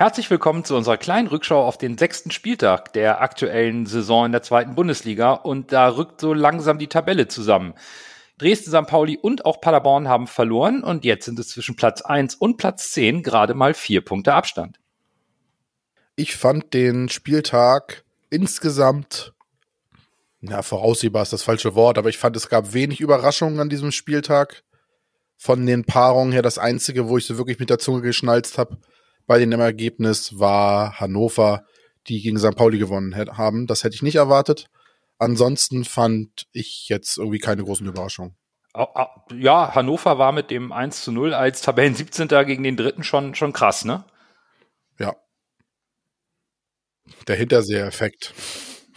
Herzlich willkommen zu unserer kleinen Rückschau auf den sechsten Spieltag der aktuellen Saison in der zweiten Bundesliga. Und da rückt so langsam die Tabelle zusammen. Dresden, St. Pauli und auch Paderborn haben verloren und jetzt sind es zwischen Platz 1 und Platz 10 gerade mal vier Punkte Abstand. Ich fand den Spieltag insgesamt, ja, voraussehbar ist das falsche Wort, aber ich fand, es gab wenig Überraschungen an diesem Spieltag. Von den Paarungen her das einzige, wo ich so wirklich mit der Zunge geschnalzt habe, bei dem Ergebnis war Hannover, die gegen St. Pauli gewonnen haben. Das hätte ich nicht erwartet. Ansonsten fand ich jetzt irgendwie keine großen Überraschungen. Ja, Hannover war mit dem 1 zu 0 als Tabellen 17. gegen den dritten schon, schon krass, ne? Ja. Der Hinterseher-Effekt.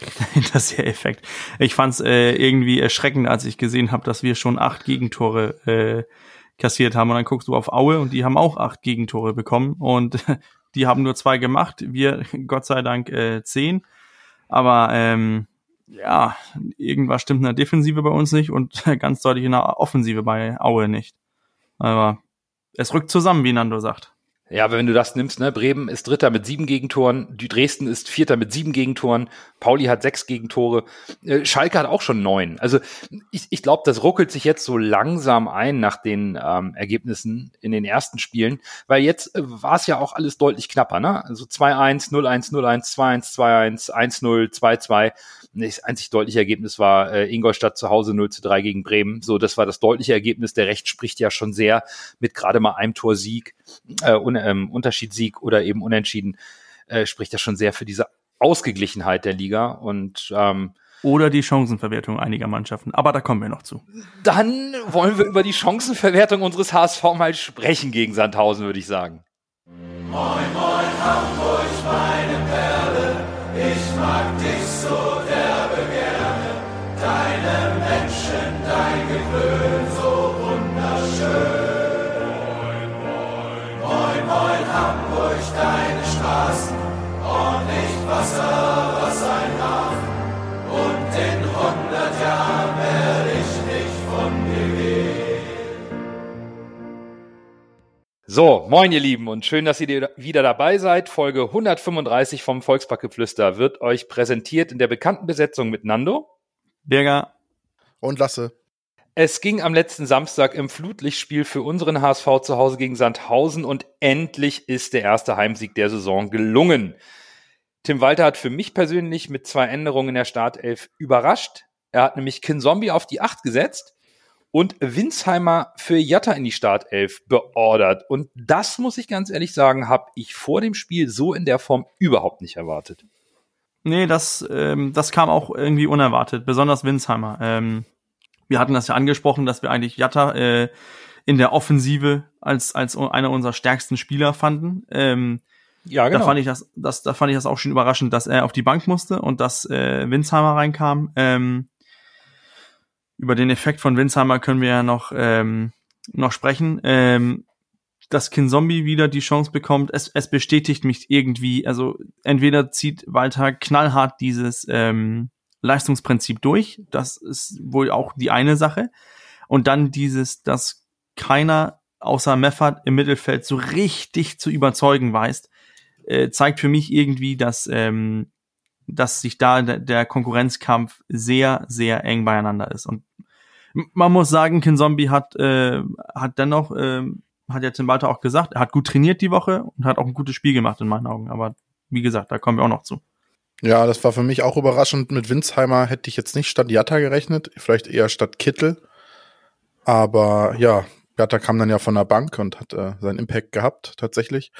Der Hinterseher-Effekt. Ich fand es äh, irgendwie erschreckend, als ich gesehen habe, dass wir schon acht Gegentore äh, kassiert haben. Und dann guckst du auf Aue und die haben auch acht Gegentore bekommen und die haben nur zwei gemacht. Wir, Gott sei Dank, äh, zehn. Aber ähm, ja, irgendwas stimmt in der Defensive bei uns nicht und ganz deutlich in der Offensive bei Aue nicht. Aber es rückt zusammen, wie Nando sagt. Ja, aber wenn du das nimmst, ne, Bremen ist Dritter mit sieben Gegentoren, Dresden ist Vierter mit sieben Gegentoren, Pauli hat sechs Gegentore, äh, Schalke hat auch schon neun. Also ich, ich glaube, das ruckelt sich jetzt so langsam ein nach den ähm, Ergebnissen in den ersten Spielen, weil jetzt äh, war es ja auch alles deutlich knapper, ne? Also 2-1, 0-1, 0-1, 2-1, 2-1, 1-0, 2-2. Das einzig deutliche Ergebnis war äh, Ingolstadt zu Hause 0 zu 3 gegen Bremen. So, das war das deutliche Ergebnis. Der Recht spricht ja schon sehr mit gerade mal einem Tor Sieg, äh, un, ähm, Unterschiedssieg oder eben unentschieden, äh, spricht ja schon sehr für diese Ausgeglichenheit der Liga. Und ähm, oder die Chancenverwertung einiger Mannschaften. Aber da kommen wir noch zu. Dann wollen wir über die Chancenverwertung unseres HSV mal sprechen gegen Sandhausen, würde ich sagen. Moin, moin, Hamburg, meine Perle, ich mag dich So, moin ihr Lieben und schön, dass ihr wieder dabei seid. Folge 135 vom Volksparkgeflüster wird euch präsentiert in der bekannten Besetzung mit Nando. Birger und Lasse. Es ging am letzten Samstag im Flutlichtspiel für unseren HSV zu Hause gegen Sandhausen und endlich ist der erste Heimsieg der Saison gelungen. Tim Walter hat für mich persönlich mit zwei Änderungen in der Startelf überrascht. Er hat nämlich Kinzombie auf die Acht gesetzt und Winsheimer für Jatta in die Startelf beordert. Und das muss ich ganz ehrlich sagen, habe ich vor dem Spiel so in der Form überhaupt nicht erwartet. Nee, das, ähm, das kam auch irgendwie unerwartet, besonders Winsheimer. Ähm, wir hatten das ja angesprochen, dass wir eigentlich Jatta äh, in der Offensive als, als einer unserer stärksten Spieler fanden. Ähm, ja, genau. Da fand ich das, das, da fand ich das auch schon überraschend, dass er auf die Bank musste und dass äh, Winsheimer reinkam. Ähm, über den Effekt von Winsheimer können wir ja noch, ähm, noch sprechen. Ähm, dass Kinzombie wieder die Chance bekommt, es, es bestätigt mich irgendwie. Also entweder zieht Walter knallhart dieses ähm, Leistungsprinzip durch, das ist wohl auch die eine Sache. Und dann dieses, dass keiner außer Meffert im Mittelfeld so richtig zu überzeugen weiß, äh, zeigt für mich irgendwie, dass, ähm, dass sich da der, Konkurrenzkampf sehr, sehr eng beieinander ist. Und man muss sagen, Kinzombie hat, äh, hat dennoch äh, hat ja Tim Walter auch gesagt, er hat gut trainiert die Woche und hat auch ein gutes Spiel gemacht in meinen Augen. Aber wie gesagt, da kommen wir auch noch zu. Ja, das war für mich auch überraschend. Mit Winsheimer hätte ich jetzt nicht statt Jatta gerechnet, vielleicht eher statt Kittel. Aber ja, Jatta kam dann ja von der Bank und hat äh, seinen Impact gehabt, tatsächlich.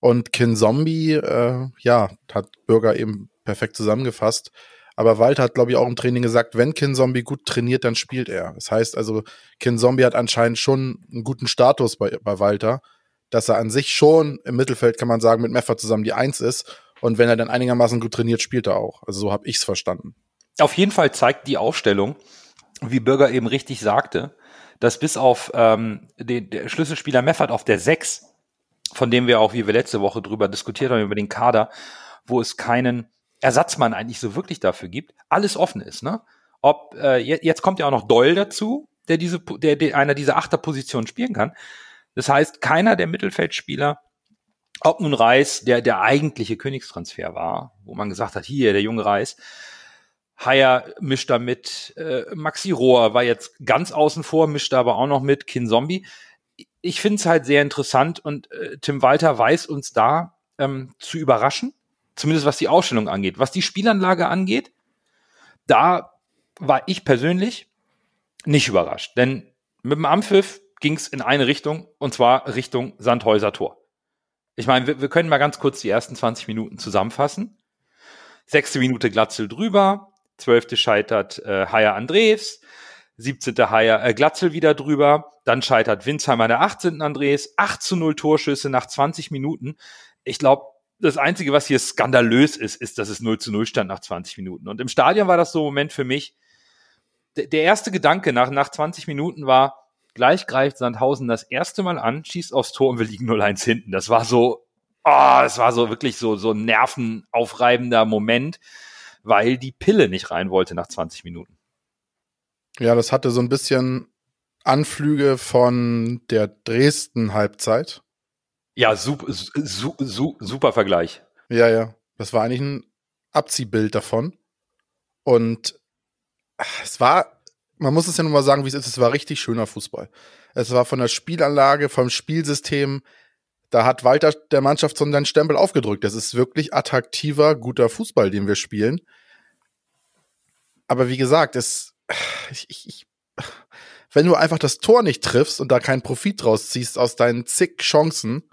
Und Kin Zombie, äh, ja, hat Bürger eben perfekt zusammengefasst. Aber Walter hat, glaube ich, auch im Training gesagt, wenn Kin Zombie gut trainiert, dann spielt er. Das heißt also, Kin Zombie hat anscheinend schon einen guten Status bei, bei Walter, dass er an sich schon im Mittelfeld, kann man sagen, mit Meffer zusammen die Eins ist. Und wenn er dann einigermaßen gut trainiert, spielt er auch. Also so habe ich es verstanden. Auf jeden Fall zeigt die Aufstellung, wie Bürger eben richtig sagte, dass bis auf ähm, den der Schlüsselspieler Meffert auf der Sechs, von dem wir auch, wie wir letzte Woche drüber diskutiert haben, über den Kader, wo es keinen Ersatzmann eigentlich so wirklich dafür gibt, alles offen ist. Ne? Ob äh, jetzt kommt ja auch noch Doll dazu, der diese, der, der einer dieser Achterpositionen spielen kann. Das heißt, keiner der Mittelfeldspieler ob nun Reis der, der eigentliche Königstransfer war, wo man gesagt hat, hier, der junge Reis, Haier mischt da mit, äh, Maxi Rohr war jetzt ganz außen vor, mischt aber auch noch mit, Kin Zombie. Ich finde es halt sehr interessant und äh, Tim Walter weiß uns da ähm, zu überraschen, zumindest was die Ausstellung angeht. Was die Spielanlage angeht, da war ich persönlich nicht überrascht, denn mit dem Ampfiff ging es in eine Richtung und zwar Richtung Sandhäuser Tor. Ich meine, wir, wir können mal ganz kurz die ersten 20 Minuten zusammenfassen. Sechste Minute Glatzel drüber, Zwölfte scheitert äh, Haier Andres, 17. Haier äh, Glatzel wieder drüber, dann scheitert Winsheimer der 18. Andres, 8 zu 0 Torschüsse nach 20 Minuten. Ich glaube, das Einzige, was hier skandalös ist, ist, dass es 0 zu 0 stand nach 20 Minuten. Und im Stadion war das so ein Moment für mich, der erste Gedanke nach, nach 20 Minuten war, gleich greift Sandhausen das erste Mal an, schießt aufs Tor und wir liegen 0-1 hinten. Das war so, oh, das war so wirklich so, so ein nervenaufreibender Moment weil die Pille nicht rein wollte nach 20 Minuten. Ja, das hatte so ein bisschen Anflüge von der Dresden-Halbzeit. Ja, super, su, su, super Vergleich. Ja, ja. Das war eigentlich ein Abziehbild davon. Und es war, man muss es ja nun mal sagen, wie es ist, es war richtig schöner Fußball. Es war von der Spielanlage, vom Spielsystem, da hat Walter der Mannschaft so einen Stempel aufgedrückt. Das ist wirklich attraktiver, guter Fußball, den wir spielen. Aber wie gesagt, es, ich, ich, wenn du einfach das Tor nicht triffst und da keinen Profit draus ziehst aus deinen zig Chancen,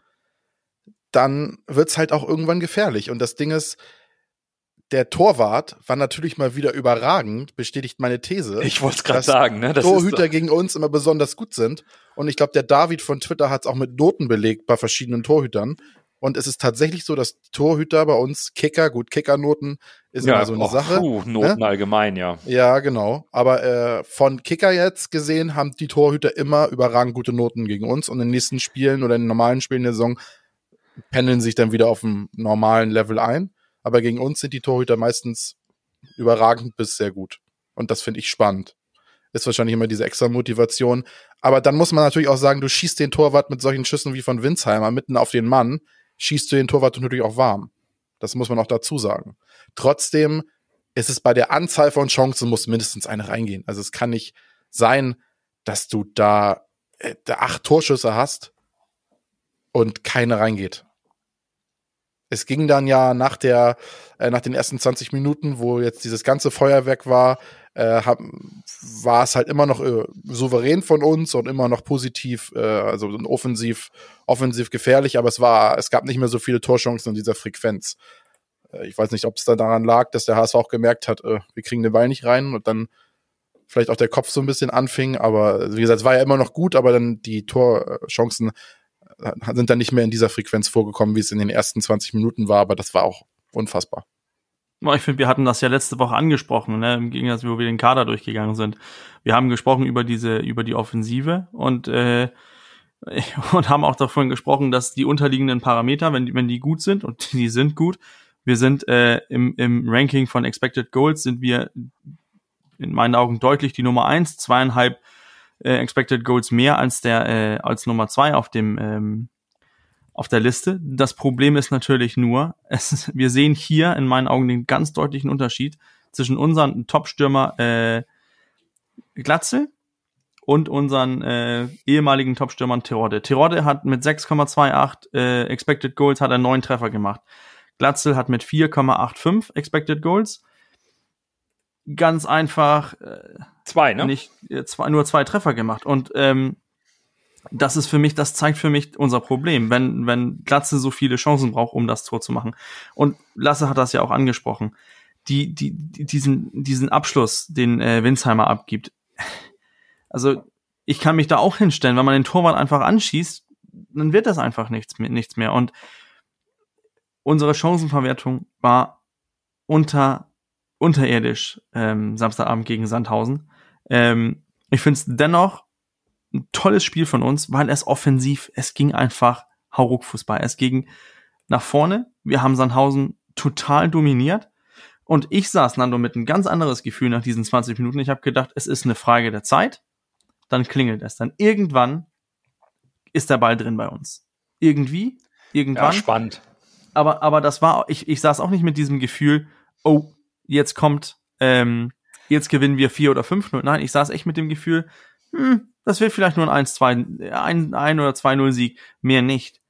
dann wird's halt auch irgendwann gefährlich. Und das Ding ist, der Torwart war natürlich mal wieder überragend, bestätigt meine These. Ich wollte es gerade sagen, ne? Das Torhüter gegen uns immer besonders gut sind. Und ich glaube, der David von Twitter hat es auch mit Noten belegt bei verschiedenen Torhütern. Und es ist tatsächlich so, dass Torhüter bei uns Kicker, gut, Kickernoten ist ja, immer so eine och, Sache. Puh, Noten ne? allgemein, ja. Ja, genau. Aber äh, von Kicker jetzt gesehen haben die Torhüter immer überragend gute Noten gegen uns. Und in den nächsten Spielen oder in den normalen Spielen der Saison pendeln sich dann wieder auf dem normalen Level ein. Aber gegen uns sind die Torhüter meistens überragend bis sehr gut. Und das finde ich spannend. Ist wahrscheinlich immer diese extra Motivation. Aber dann muss man natürlich auch sagen, du schießt den Torwart mit solchen Schüssen wie von Winsheimer mitten auf den Mann, schießt du den Torwart natürlich auch warm. Das muss man auch dazu sagen. Trotzdem ist es bei der Anzahl von Chancen muss mindestens eine reingehen. Also es kann nicht sein, dass du da, äh, da acht Torschüsse hast und keine reingeht es ging dann ja nach der, äh, nach den ersten 20 Minuten, wo jetzt dieses ganze Feuerwerk war, äh, hab, war es halt immer noch äh, souverän von uns und immer noch positiv, äh, also offensiv, offensiv gefährlich, aber es war, es gab nicht mehr so viele Torchancen in dieser Frequenz. Äh, ich weiß nicht, ob es da daran lag, dass der HSV auch gemerkt hat, äh, wir kriegen den Ball nicht rein und dann vielleicht auch der Kopf so ein bisschen anfing, aber wie gesagt, es war ja immer noch gut, aber dann die Torchancen sind dann nicht mehr in dieser Frequenz vorgekommen, wie es in den ersten 20 Minuten war, aber das war auch unfassbar. Ich finde, wir hatten das ja letzte Woche angesprochen, ne, im Gegensatz, wo wir den Kader durchgegangen sind. Wir haben gesprochen über diese, über die Offensive und äh, und haben auch davon gesprochen, dass die unterliegenden Parameter, wenn die, wenn die gut sind und die sind gut, wir sind äh, im, im Ranking von Expected Goals sind wir in meinen Augen deutlich die Nummer eins, zweieinhalb äh, Expected Goals mehr als der äh, als Nummer zwei auf dem ähm, auf der Liste. Das Problem ist natürlich nur, es, wir sehen hier in meinen Augen den ganz deutlichen Unterschied zwischen unseren Top-Stürmer äh, Glatze und unseren äh, ehemaligen Top-Stürmern Tirode. Tirode hat mit 6,28 äh, Expected Goals hat er neun Treffer gemacht. Glatzel hat mit 4,85 Expected Goals ganz einfach äh, Zwei, ne? Nicht äh, zwei, nur zwei Treffer gemacht. Und ähm, das ist für mich, das zeigt für mich unser Problem, wenn, wenn Glatze so viele Chancen braucht, um das Tor zu machen. Und Lasse hat das ja auch angesprochen. Die, die, diesen, diesen Abschluss, den äh, Winsheimer abgibt. Also, ich kann mich da auch hinstellen, wenn man den Torwart einfach anschießt, dann wird das einfach nichts, nichts mehr. Und unsere Chancenverwertung war unter, unterirdisch ähm, Samstagabend gegen Sandhausen. Ähm, ich finde es dennoch ein tolles Spiel von uns, weil es offensiv, es ging einfach Hauruck-Fußball. Es ging nach vorne. Wir haben Sandhausen total dominiert. Und ich saß, Nando, mit ein ganz anderes Gefühl nach diesen 20 Minuten. Ich habe gedacht, es ist eine Frage der Zeit. Dann klingelt es. Dann irgendwann ist der Ball drin bei uns. Irgendwie. irgendwann. Ja, spannend. Aber, aber das war, ich, ich saß auch nicht mit diesem Gefühl, oh, jetzt kommt, ähm, jetzt gewinnen wir 4 oder 5-0. Nein, ich saß echt mit dem Gefühl, hm, das wird vielleicht nur ein 1-2, ein, ein oder 2-0 Sieg, mehr nicht.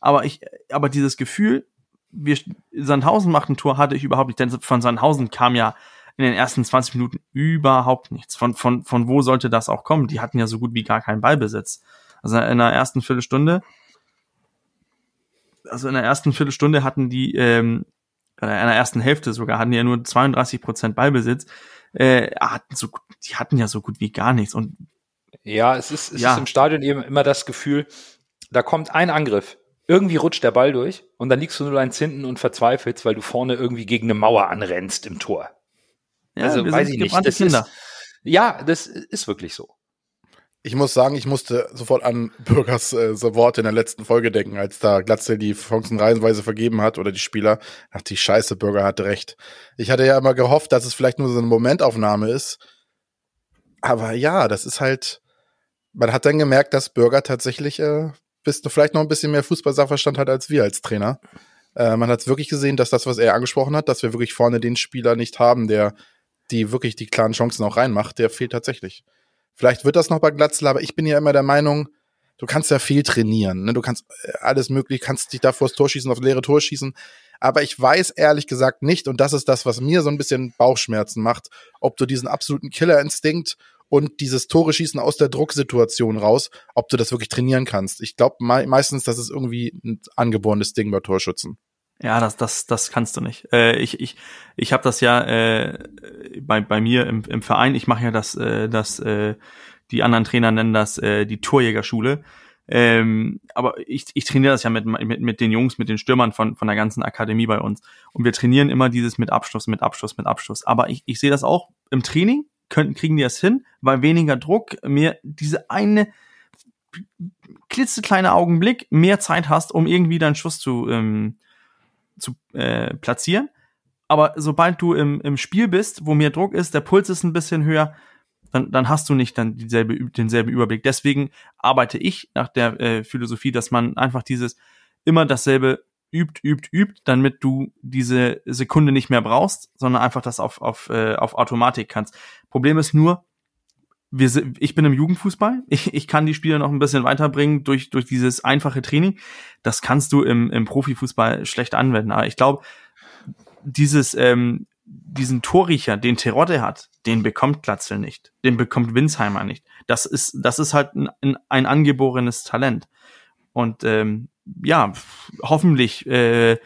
Aber ich, aber dieses Gefühl, wir, Sandhausen macht ein Tor, hatte ich überhaupt nicht, denn von Sandhausen kam ja in den ersten 20 Minuten überhaupt nichts. Von, von, von wo sollte das auch kommen? Die hatten ja so gut wie gar keinen Ballbesitz. Also in der ersten Viertelstunde, also in der ersten Viertelstunde hatten die, ähm, in der ersten Hälfte sogar, hatten ja nur 32 Prozent Ballbesitz. Äh, hatten so, die hatten ja so gut wie gar nichts. Und ja, es ist, es ja. ist im Stadion eben immer das Gefühl, da kommt ein Angriff, irgendwie rutscht der Ball durch und dann liegst du nur eins hinten und verzweifelst, weil du vorne irgendwie gegen eine Mauer anrennst im Tor. Ja, also weiß ich nicht. Das Kinder. ist, ja, das ist wirklich so. Ich muss sagen, ich musste sofort an Bürgers äh, Worte in der letzten Folge denken, als da Glatzel die Chancen reihenweise vergeben hat oder die Spieler. Ach, die Scheiße, Bürger hatte recht. Ich hatte ja immer gehofft, dass es vielleicht nur so eine Momentaufnahme ist. Aber ja, das ist halt, man hat dann gemerkt, dass Bürger tatsächlich äh, bist du vielleicht noch ein bisschen mehr Fußballsachverstand hat als wir als Trainer. Äh, man hat wirklich gesehen, dass das, was er angesprochen hat, dass wir wirklich vorne den Spieler nicht haben, der die wirklich die klaren Chancen auch reinmacht, der fehlt tatsächlich. Vielleicht wird das noch bei Glatzel, aber ich bin ja immer der Meinung, du kannst ja viel trainieren. Ne? Du kannst äh, alles möglich, kannst dich da vors Tor schießen, auf leere Tor schießen. Aber ich weiß ehrlich gesagt nicht, und das ist das, was mir so ein bisschen Bauchschmerzen macht, ob du diesen absoluten Killerinstinkt und dieses Tore schießen aus der Drucksituation raus, ob du das wirklich trainieren kannst. Ich glaube me meistens, das ist irgendwie ein angeborenes Ding bei Torschützen. Ja, das, das, das kannst du nicht. Äh, ich ich, ich habe das ja äh, bei, bei mir im, im Verein, ich mache ja das, äh, das äh, die anderen Trainer nennen das äh, die Torjägerschule. Ähm, aber ich, ich trainiere das ja mit, mit, mit den Jungs, mit den Stürmern von, von der ganzen Akademie bei uns. Und wir trainieren immer dieses mit Abschluss, mit Abschluss, mit Abschluss. Aber ich, ich sehe das auch im Training, können, kriegen die das hin, weil weniger Druck, mehr diese eine klitzekleine Augenblick mehr Zeit hast, um irgendwie deinen Schuss zu, ähm, zu äh, platzieren. Aber sobald du im, im Spiel bist, wo mehr Druck ist, der Puls ist ein bisschen höher, dann, dann hast du nicht dann dieselbe, denselben Überblick. Deswegen arbeite ich nach der äh, Philosophie, dass man einfach dieses immer dasselbe übt, übt, übt, damit du diese Sekunde nicht mehr brauchst, sondern einfach das auf, auf, äh, auf Automatik kannst. Problem ist nur, wir, ich bin im Jugendfußball. Ich, ich kann die Spieler noch ein bisschen weiterbringen durch, durch dieses einfache Training. Das kannst du im, im Profifußball schlecht anwenden. Aber ich glaube, dieses, ähm, diesen Torriecher, den Terodde hat, den bekommt Glatzel nicht. Den bekommt Winsheimer nicht. Das ist, das ist halt ein, ein angeborenes Talent. Und ähm, ja, hoffentlich äh,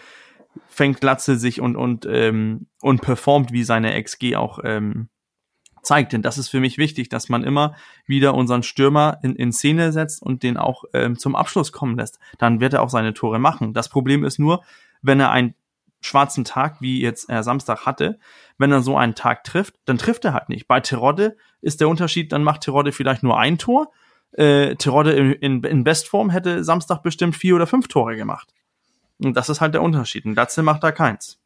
fängt Glatzel sich und, und, ähm, und performt, wie seine XG auch ähm, zeigt. Denn das ist für mich wichtig, dass man immer wieder unseren Stürmer in, in Szene setzt und den auch ähm, zum Abschluss kommen lässt. Dann wird er auch seine Tore machen. Das Problem ist nur, wenn er einen schwarzen Tag, wie jetzt er Samstag hatte, wenn er so einen Tag trifft, dann trifft er halt nicht. Bei Terodde ist der Unterschied, dann macht Terodde vielleicht nur ein Tor. Äh, Terodde in, in, in Bestform hätte Samstag bestimmt vier oder fünf Tore gemacht. Und das ist halt der Unterschied. Und Latze macht da keins.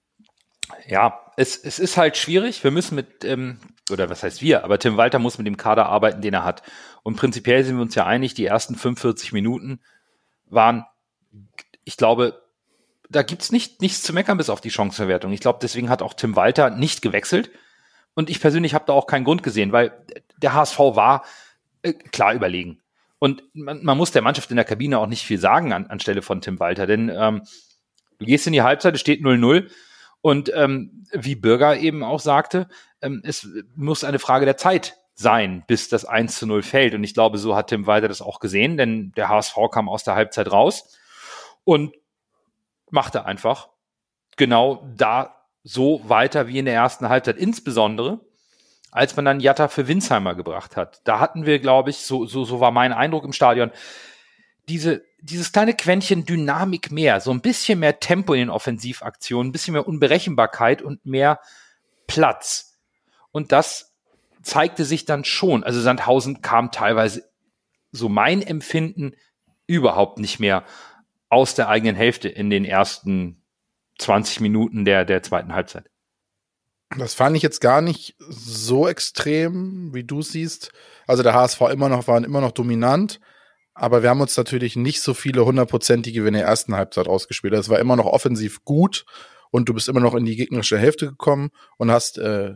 Ja, es, es ist halt schwierig. Wir müssen mit, ähm, oder was heißt wir, aber Tim Walter muss mit dem Kader arbeiten, den er hat. Und prinzipiell sind wir uns ja einig, die ersten 45 Minuten waren, ich glaube, da gibt's nicht, nichts zu meckern bis auf die Chancenverwertung. Ich glaube, deswegen hat auch Tim Walter nicht gewechselt. Und ich persönlich habe da auch keinen Grund gesehen, weil der HSV war äh, klar überlegen. Und man, man, muss der Mannschaft in der Kabine auch nicht viel sagen an, anstelle von Tim Walter, denn ähm, du gehst in die Halbzeit, es steht 0-0 und ähm, wie Bürger eben auch sagte, ähm, es muss eine Frage der Zeit sein, bis das 1 zu 0 fällt. Und ich glaube, so hat Tim Walter das auch gesehen, denn der HSV kam aus der Halbzeit raus und machte einfach genau da so weiter wie in der ersten Halbzeit. Insbesondere, als man dann Jatta für Winsheimer gebracht hat. Da hatten wir, glaube ich, so, so, so war mein Eindruck im Stadion, diese, dieses kleine Quäntchen Dynamik mehr, so ein bisschen mehr Tempo in den Offensivaktionen, ein bisschen mehr Unberechenbarkeit und mehr Platz. Und das zeigte sich dann schon. Also Sandhausen kam teilweise, so mein Empfinden, überhaupt nicht mehr aus der eigenen Hälfte in den ersten 20 Minuten der, der zweiten Halbzeit. Das fand ich jetzt gar nicht so extrem, wie du siehst. Also der HSV immer noch, war immer noch dominant. Aber wir haben uns natürlich nicht so viele hundertprozentige wie in der ersten Halbzeit ausgespielt. Es war immer noch offensiv gut und du bist immer noch in die gegnerische Hälfte gekommen und hast äh,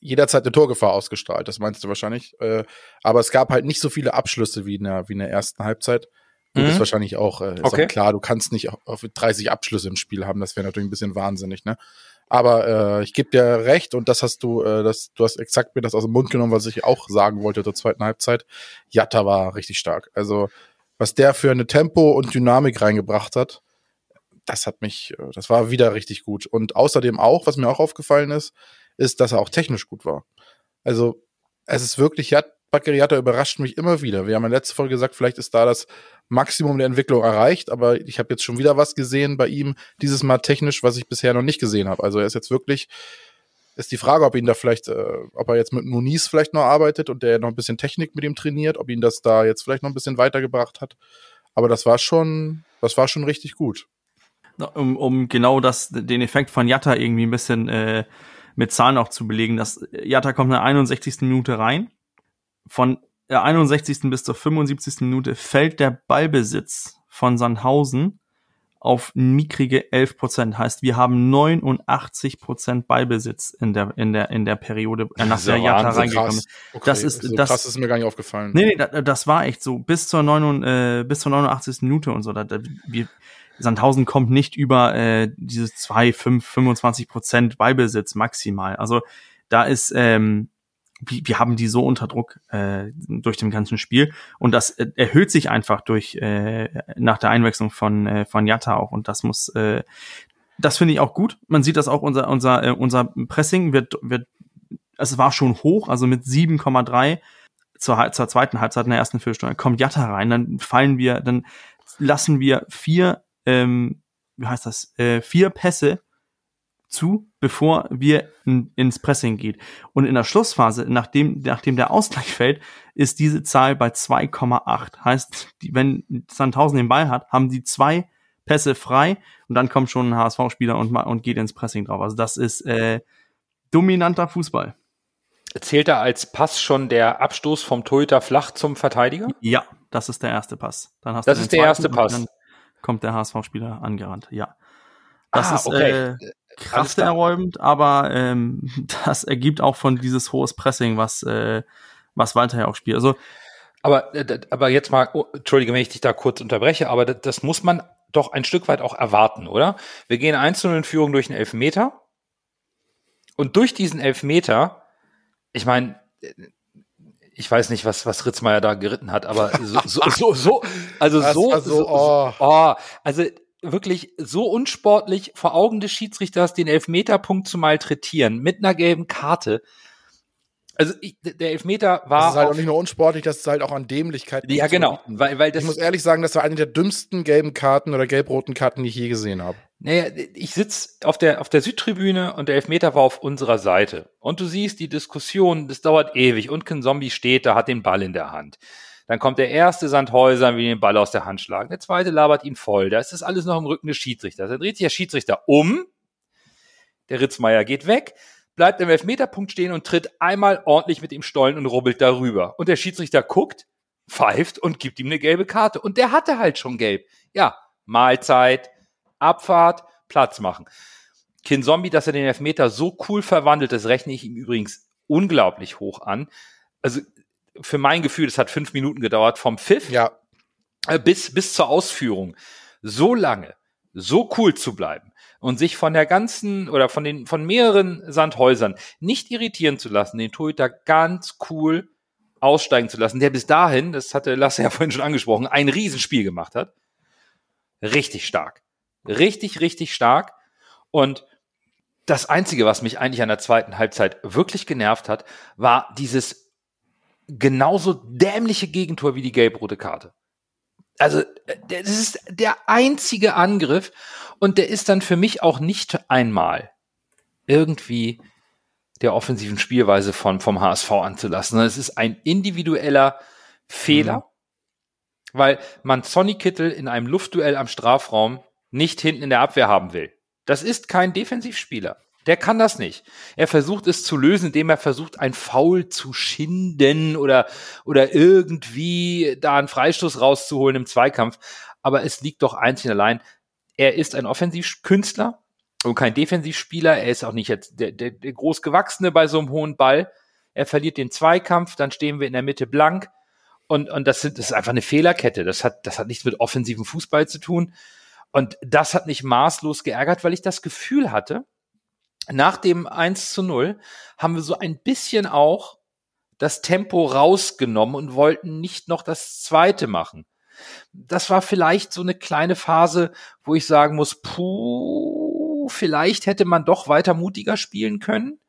jederzeit eine Torgefahr ausgestrahlt. Das meinst du wahrscheinlich. Äh, aber es gab halt nicht so viele Abschlüsse wie in der, wie in der ersten Halbzeit. Du mhm. bist wahrscheinlich auch, äh, ist okay. auch klar, du kannst nicht auf 30 Abschlüsse im Spiel haben. Das wäre natürlich ein bisschen wahnsinnig, ne? Aber äh, ich gebe dir recht und das hast du, äh, das, du hast exakt mir das aus dem Mund genommen, was ich auch sagen wollte zur zweiten Halbzeit. Jatta war richtig stark. Also was der für eine Tempo und Dynamik reingebracht hat, das hat mich, äh, das war wieder richtig gut. Und außerdem auch, was mir auch aufgefallen ist, ist, dass er auch technisch gut war. Also es ist wirklich, ja, Bakariata überrascht mich immer wieder. Wir haben in der letzten Folge gesagt, vielleicht ist da das Maximum der Entwicklung erreicht, aber ich habe jetzt schon wieder was gesehen bei ihm, dieses Mal technisch, was ich bisher noch nicht gesehen habe. Also er ist jetzt wirklich, ist die Frage, ob ihn da vielleicht, äh, ob er jetzt mit Muniz vielleicht noch arbeitet und der noch ein bisschen Technik mit ihm trainiert, ob ihn das da jetzt vielleicht noch ein bisschen weitergebracht hat. Aber das war schon, das war schon richtig gut. Um, um genau das, den Effekt von Jatta irgendwie ein bisschen äh, mit Zahlen auch zu belegen, dass Jatta kommt in der 61. Minute rein. Von der 61. bis zur 75. Minute fällt der Ballbesitz von Sandhausen auf mickrige 11 Prozent. Heißt, wir haben 89 Prozent Ballbesitz in der, in der, in der Periode, äh, nach der Jatta reingekommen ist. Okay. Das ist, so das, krass ist mir gar nicht aufgefallen. Nee, nee, das, das war echt so. Bis zur, 9, äh, bis zur 89. Minute und so. Da, da, wir, Sandhausen kommt nicht über äh, diese 2, 5, 25 Prozent Ballbesitz maximal. Also da ist, ähm, wir, wir haben die so unter Druck äh, durch dem ganzen Spiel. Und das äh, erhöht sich einfach durch äh, nach der Einwechslung von äh, von Jatta auch. Und das muss äh, das finde ich auch gut. Man sieht das auch unser unser äh, unser Pressing wird wird es war schon hoch, also mit 7,3 zur, zur zweiten Halbzeit in der ersten Viertelstunde kommt Jatta rein, dann fallen wir, dann lassen wir vier ähm, wie heißt das, äh, vier Pässe zu, bevor wir in, ins Pressing geht. Und in der Schlussphase, nachdem, nachdem der Ausgleich fällt, ist diese Zahl bei 2,8. Heißt, die, wenn Sandhausen den Ball hat, haben die zwei Pässe frei und dann kommt schon ein HSV-Spieler und, und geht ins Pressing drauf. Also das ist äh, dominanter Fußball. Zählt da als Pass schon der Abstoß vom Torhüter flach zum Verteidiger? Ja, das ist der erste Pass. Dann hast das ist der erste Pass kommt der HSV-Spieler angerannt, ja. Das ah, ist okay. äh, krafteräumend, aber ähm, das ergibt auch von dieses hohes Pressing, was, äh, was Walter ja auch spielt. Also, aber, äh, aber jetzt mal, oh, entschuldige, wenn ich dich da kurz unterbreche, aber das, das muss man doch ein Stück weit auch erwarten, oder? Wir gehen einzeln in Führung durch einen Elfmeter und durch diesen Elfmeter, ich meine, ich weiß nicht, was, was Ritzmeier da geritten hat, aber so, so, so, so also so, so, oh. oh, also wirklich so unsportlich vor Augen des Schiedsrichters den Elfmeterpunkt zu malträtieren mit einer gelben Karte. Also ich, der Elfmeter war. Das ist halt auch nicht nur unsportlich, das ist halt auch an Dämlichkeit. Ja, genau. Weil, weil das ich muss ehrlich sagen, das war eine der dümmsten gelben Karten oder gelb-roten Karten, die ich je gesehen habe. Naja, ich sitz auf der, auf der Südtribüne und der Elfmeter war auf unserer Seite. Und du siehst die Diskussion, das dauert ewig. Und kein Zombie steht da, hat den Ball in der Hand. Dann kommt der erste Sandhäuser, will den Ball aus der Hand schlagen. Der zweite labert ihn voll. Da ist das alles noch im Rücken des Schiedsrichters. Dann dreht sich der Schiedsrichter um. Der Ritzmeier geht weg bleibt im Elfmeterpunkt stehen und tritt einmal ordentlich mit dem Stollen und rubbelt darüber. Und der Schiedsrichter guckt, pfeift und gibt ihm eine gelbe Karte. Und der hatte halt schon gelb. Ja, Mahlzeit, Abfahrt, Platz machen. Kin Zombie, dass er den Elfmeter so cool verwandelt, das rechne ich ihm übrigens unglaublich hoch an. Also für mein Gefühl, es hat fünf Minuten gedauert vom Pfiff ja. Äh, bis, bis zur Ausführung. So lange, so cool zu bleiben und sich von der ganzen oder von den von mehreren Sandhäusern nicht irritieren zu lassen, den Torhüter ganz cool aussteigen zu lassen, der bis dahin, das hatte Lasse ja vorhin schon angesprochen, ein Riesenspiel gemacht hat. Richtig stark. Richtig, richtig stark. Und das Einzige, was mich eigentlich an der zweiten Halbzeit wirklich genervt hat, war dieses genauso dämliche Gegentor wie die gelb-rote Karte. Also, das ist der einzige Angriff und der ist dann für mich auch nicht einmal irgendwie der offensiven Spielweise von, vom HSV anzulassen. Es ist ein individueller Fehler, mhm. weil man Sonny Kittel in einem Luftduell am Strafraum nicht hinten in der Abwehr haben will. Das ist kein Defensivspieler. Der kann das nicht. Er versucht es zu lösen, indem er versucht, ein Foul zu schinden oder, oder irgendwie da einen Freistoß rauszuholen im Zweikampf. Aber es liegt doch einzig und allein. Er ist ein Offensivkünstler und kein Defensivspieler. Er ist auch nicht jetzt der, der, der großgewachsene bei so einem hohen Ball. Er verliert den Zweikampf, dann stehen wir in der Mitte blank. Und, und das, sind, das ist einfach eine Fehlerkette. Das hat, das hat nichts mit offensivem Fußball zu tun. Und das hat mich maßlos geärgert, weil ich das Gefühl hatte, nach dem 1 zu 0 haben wir so ein bisschen auch das Tempo rausgenommen und wollten nicht noch das zweite machen. Das war vielleicht so eine kleine Phase, wo ich sagen muss, puh, vielleicht hätte man doch weiter mutiger spielen können.